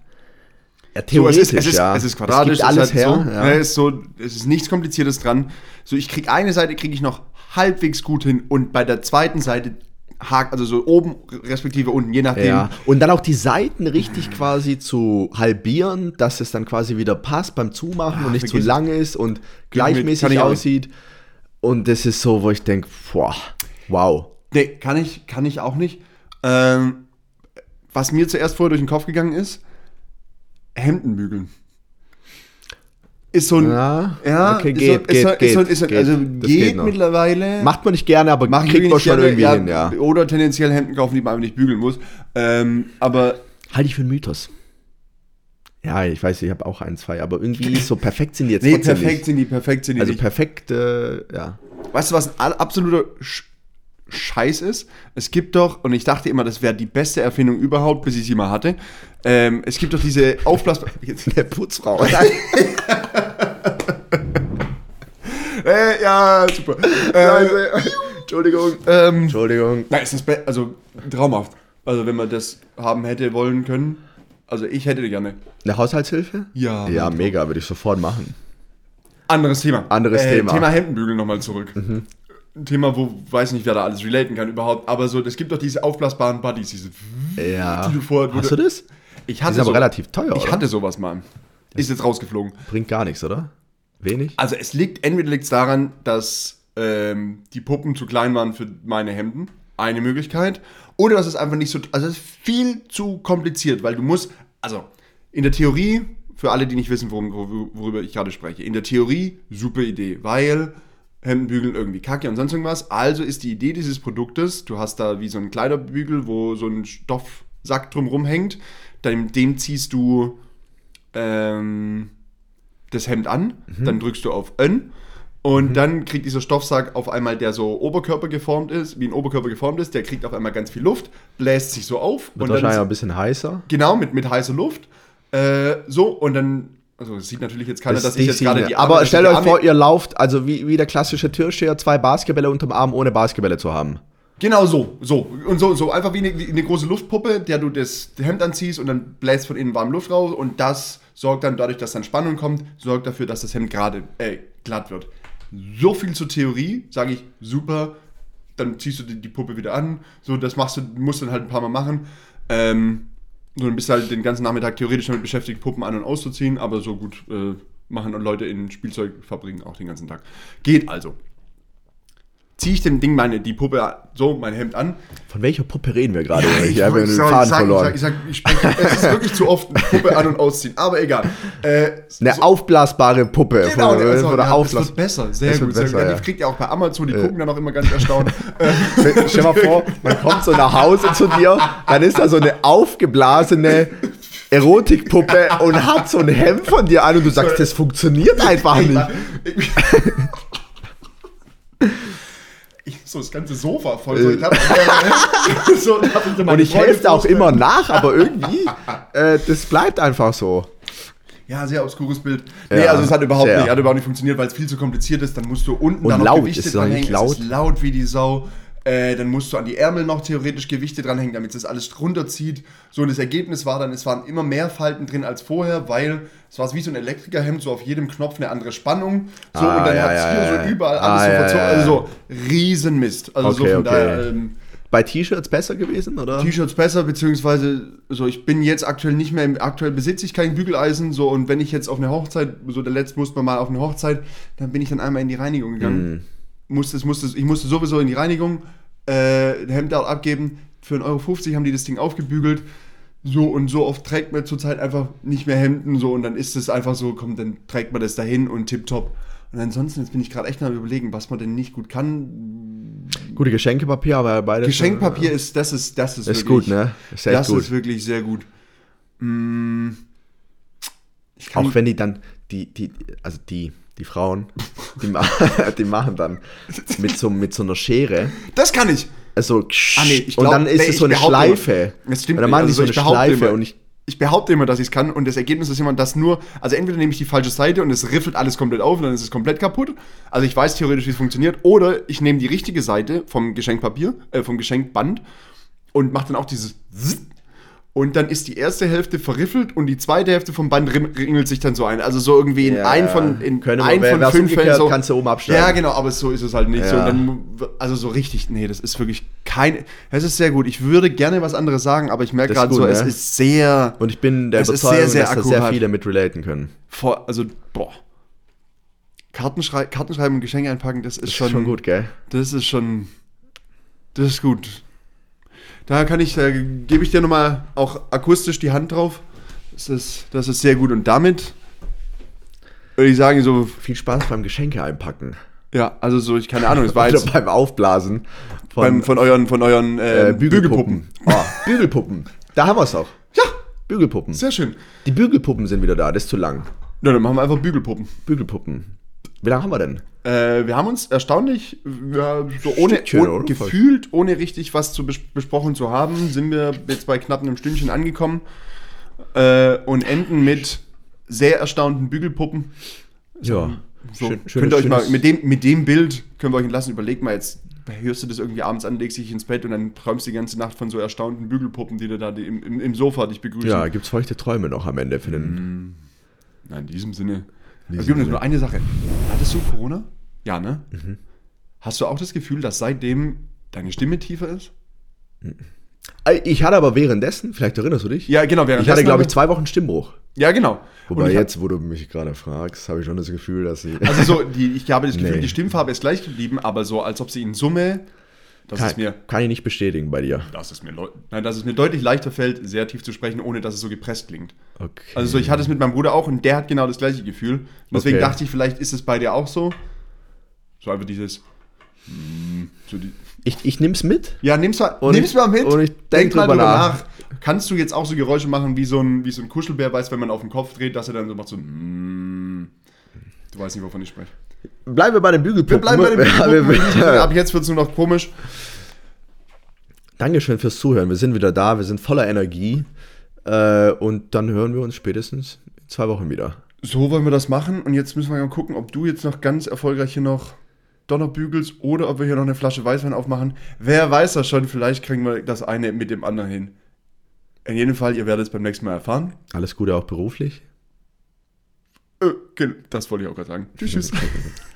Ja, So, theoretisch, es, ist, es, ist, ja. es ist quadratisch, Es alles es ist her. halt so, ja. ne, ist so, es ist nichts Kompliziertes dran. So, ich krieg eine Seite, kriege ich noch halbwegs gut hin und bei der zweiten Seite hakt, also so oben respektive unten, je nachdem. Ja, und dann auch die Seiten richtig quasi zu halbieren, dass es dann quasi wieder passt beim Zumachen und nicht zu lang ist und gleichmäßig aussieht. Und das ist so, wo ich denke, boah, wow. Nee, kann ich, kann ich auch nicht. Ähm, was mir zuerst vorher durch den Kopf gegangen ist, Hemden bügeln. Ist so ein. Ja, ja okay, ist geht, so, geht, ist so, geht, ist so, geht. Also geht, geht mittlerweile. Macht man nicht gerne, aber Mach kriegt man schon gerne, irgendwie hin, ja. Oder tendenziell Hemden kaufen, die man einfach nicht bügeln muss. Ähm, aber Halte ich für einen Mythos. Ja, ich weiß, ich habe auch ein, zwei, aber irgendwie so perfekt sind die jetzt nee, perfekt nicht. sind die, perfekt sind die Also nicht. perfekt, äh, ja. Weißt du, was ein absoluter Sch Scheiß ist? Es gibt doch, und ich dachte immer, das wäre die beste Erfindung überhaupt, bis ich sie mal hatte. Ähm, es gibt doch diese aufblasbare. Eine Putzfrau. äh, ja, super. Äh, Entschuldigung. ähm, Entschuldigung. na, ist das be- also traumhaft. Also, wenn man das haben hätte wollen können. Also, ich hätte gerne. Eine Haushaltshilfe? Ja. Ja, mega, würde ich sofort machen. Anderes Thema. Anderes Thema. Mhm. Thema Hemdenbügeln nochmal zurück. Ein Thema, wo weiß nicht, wer da alles relaten kann überhaupt, aber so, es gibt doch diese aufblasbaren Buddies, diese. Ja. Die du vorher- Hast du das? Ich hatte sind aber so- relativ teuer, Ich oder? hatte sowas mal. Ist jetzt rausgeflogen. Bringt gar nichts, oder? Wenig? Also es liegt, entweder liegt es daran, dass ähm, die Puppen zu klein waren für meine Hemden. Eine Möglichkeit. Oder dass es einfach nicht so, also es ist viel zu kompliziert, weil du musst, also in der Theorie, für alle, die nicht wissen, worum, wor- worüber ich gerade spreche, in der Theorie super Idee, weil Hemdenbügeln irgendwie kacke und sonst irgendwas. Also ist die Idee dieses Produktes, du hast da wie so einen Kleiderbügel, wo so ein Stoffsack drumrum hängt, dem, dem ziehst du ähm, das Hemd an, dann drückst du auf Ön und dann kriegt dieser Stoffsack auf einmal, der so Oberkörper geformt ist, wie ein Oberkörper geformt ist, der kriegt auf einmal ganz viel Luft, bläst sich so auf Wird und wahrscheinlich dann ein bisschen heißer. genau mit, mit heißer Luft. Äh, so und dann, also es sieht natürlich jetzt keiner, dass ich jetzt gerade die Aber dass stellt euch Arme- vor, ihr lauft, also wie, wie der klassische Türsteher, zwei Basketbälle unterm Arm, ohne Basketbälle zu haben. Genau so, so und so, so einfach wie eine, wie eine große Luftpuppe, der du das Hemd anziehst und dann bläst von innen warm Luft raus und das sorgt dann dadurch, dass dann Spannung kommt, sorgt dafür, dass das Hemd gerade äh, glatt wird. So viel zur Theorie, sage ich, super. Dann ziehst du die, die Puppe wieder an, so das machst du, musst du dann halt ein paar Mal machen. Ähm, so, dann bist du halt den ganzen Nachmittag theoretisch damit beschäftigt, Puppen an- und auszuziehen, aber so gut äh, machen Leute in Spielzeugfabriken auch den ganzen Tag. Geht also. Ziehe ich dem Ding meine, die Puppe so, mein Hemd an, Von welcher Puppe reden wir gerade? ich ich habe den Faden ich sag, verloren. Ich sag, ich sag, spreche, es ist wirklich zu oft Puppe an- und ausziehen, aber egal. Äh, Eine so- aufblasbare Puppe. Genau, von, also, von ja, Aufblas wird besser, sehr Das gut. sehr besser, gut. ja. Die kriegt ihr auch bei Amazon, die gucken dann auch immer ganz erstaunt. Äh, Stell mal vor, man kommt so nach Hause zu dir, dann ist da so eine aufgeblasene Erotikpuppe und hat so ein Hemd von dir an und du sagst, das funktioniert einfach nicht. So das ganze Sofa voll. So, ich hab, äh, so, ich Und ich helfe auch immer nach, aber irgendwie, äh, das bleibt einfach so. Ja, sehr obskures Bild. Nee, Ja, also es hat überhaupt sehr. nicht, hat überhaupt nicht funktioniert, weil es viel zu kompliziert ist. Dann musst du unten Und dann noch laut, Gewichte ist es dranhängen. Es laut? ist laut wie die Sau. Äh, dann musst du an die Ärmel noch theoretisch Gewichte dranhängen, damit es das alles runterzieht. So, und das Ergebnis war dann, es waren immer mehr Falten drin als vorher, weil es war wie so ein Elektrikerhemd, so auf jedem Knopf eine andere Spannung. So, Ah, und dann ja, hat es ja, hier ja. so überall Ah, alles so ja, verzogen. Also so Riesenmist. Also so Okay, von okay. daher. Ähm, Bei T-Shirts besser gewesen, oder? T-Shirts besser, beziehungsweise so, ich bin jetzt aktuell nicht mehr, im, aktuell besitze ich kein Bügeleisen, so, und wenn ich jetzt auf eine Hochzeit, so der letzte musste man mal auf eine Hochzeit, dann bin ich dann einmal in die Reinigung gegangen. Musste, musste, ich musste sowieso in die Reinigung, äh, Hemd dort abgeben, für 1,50 Euro haben die das Ding aufgebügelt, so und so oft trägt man zurzeit einfach nicht mehr Hemden, so, und dann ist es einfach so, komm, dann trägt man das dahin und tipptopp. Und ansonsten, jetzt bin ich gerade echt am überlegen, was man denn nicht gut kann. Gute Geschenkepapier, aber beides. Geschenkpapier ist, das ist, das ist, Ist wirklich, gut, ne? Ist das gut. ist wirklich sehr gut. Mm, Auch wenn die dann, die, die, also die, die Frauen, die, ma die machen dann mit so, mit so einer Schere, das kann ich. also Ah, nee, ich und glaub- dann ist nee, es so eine Schleife. immer- Das stimmt und dann machen nicht. die so Also eine Schleife immer- und ich, Ich behaupte immer, dass ich es kann und das Ergebnis ist immer, dass nur, also entweder nehme ich die falsche Seite und es riffelt alles komplett auf und dann ist es komplett kaputt. Also ich weiß theoretisch, wie es funktioniert. Oder ich nehme die richtige Seite vom Geschenkpapier, äh, vom Geschenkband und mache dann auch dieses Zzz. Und dann ist die erste Hälfte verriffelt und die zweite Hälfte vom Band ringelt sich dann so ein. Also so irgendwie in Ja, ein von, in können ein von fünf Fällen so. kannst du oben absteigen. Ja, genau, aber so ist es halt nicht. So, Ja. und dann, also so richtig, nee, das ist wirklich kein, es ist sehr gut. Ich würde gerne was anderes sagen, aber ich merke gerade so, gut, es ne? ist sehr, und ich bin der Es Überzeugung, sehr, sehr dass da sehr akkurat. viele mit relaten können. vor, also, boah. Kartenschrei Kartenschreiben und Geschenke einpacken, das ist, Das ist schon, schon gut, gell? Das ist schon, das ist gut. Da kann ich, da gebe ich dir nochmal auch akustisch die Hand drauf. Das ist, das ist sehr gut. Und damit würde ich sagen, so, Viel Spaß beim Geschenke einpacken. ja, also so, ich keine Ahnung, es war jetzt beim Aufblasen von beim, von euren, von euren äh, äh, Bügelpuppen. Oh, Bügelpuppen. Da haben wir es auch. Ja, Bügelpuppen. sehr schön. Die Bügelpuppen sind wieder da, das ist zu lang. Ja, dann machen wir einfach Bügelpuppen. Bügelpuppen. Wie lange haben wir denn? Äh, wir haben uns erstaunlich, ja, so ohne, Stückchen, ohne gefühlt, ohne richtig was zu bes besprochen zu haben, sind wir jetzt bei knapp einem Stündchen angekommen äh, und enden mit sehr erstaunten Bügelpuppen. Ja. So, Schön- könnt ihr euch mal, mit dem, mit dem Bild können wir euch entlassen. Überlegt mal jetzt, hörst du das irgendwie abends an, legst dich ins Bett und dann träumst du die ganze Nacht von so erstaunten Bügelpuppen, die dir da die im, im, Sofa dich begrüßen. Ja, gibt's feuchte Träume noch am Ende für den. Nein, in diesem Sinne. Diesem es gibt nur eine Sache. Hattest du Corona? Ja, ne? Mhm. Hast du auch das Gefühl, dass seitdem deine Stimme tiefer ist? Äh, Ich hatte aber währenddessen, vielleicht erinnerst du dich? Ja, genau. Ich hatte, währenddessen glaube ich, zwei Wochen Stimmbruch. Ja, genau. Wobei jetzt, wo du mich gerade fragst, habe ich schon das Gefühl, dass sie. Also so, die, ich habe das Gefühl, Nee. die Stimmfarbe ist gleich geblieben, aber so, als ob sie in Summe, das kann, ist mir, kann ich nicht bestätigen bei dir. das ist mir, nein, dass es mir deutlich leichter fällt, sehr tief zu sprechen, ohne dass es so gepresst klingt. Okay. Also so, ich hatte es mit meinem Bruder auch und der hat genau das gleiche Gefühl. Und deswegen Okay. dachte ich, vielleicht ist es bei dir auch so. So einfach dieses, mm, so die, ich, ich nehm's mit. Ja, nimm's mal, Und nimm's ich- mal mit. und ich denk drüber nach. Kannst du jetzt auch so Geräusche machen, wie so ein, wie so ein Kuschelbär weiß, wenn man auf den Kopf dreht, dass er dann so macht so ein. Du weißt nicht, wovon ich spreche. Bleiben wir bei den Bügelpuppen. Wir bleiben bei den Bügelpuppen. Ab jetzt wird es nur noch komisch. Dankeschön fürs Zuhören. Wir sind wieder da, wir sind voller Energie. Äh, und dann hören wir uns spätestens in zwei Wochen wieder. So wollen wir das machen. Und jetzt müssen wir mal gucken, ob du jetzt noch ganz erfolgreich hier noch Donner bügelst oder ob wir hier noch eine Flasche Weißwein aufmachen. Wer weiß das schon, vielleicht kriegen wir das eine mit dem anderen hin. In jedem Fall, ihr werdet es beim nächsten Mal erfahren. Alles Gute auch beruflich. Äh, das wollte ich auch gerade sagen. Tschüss, tschüss.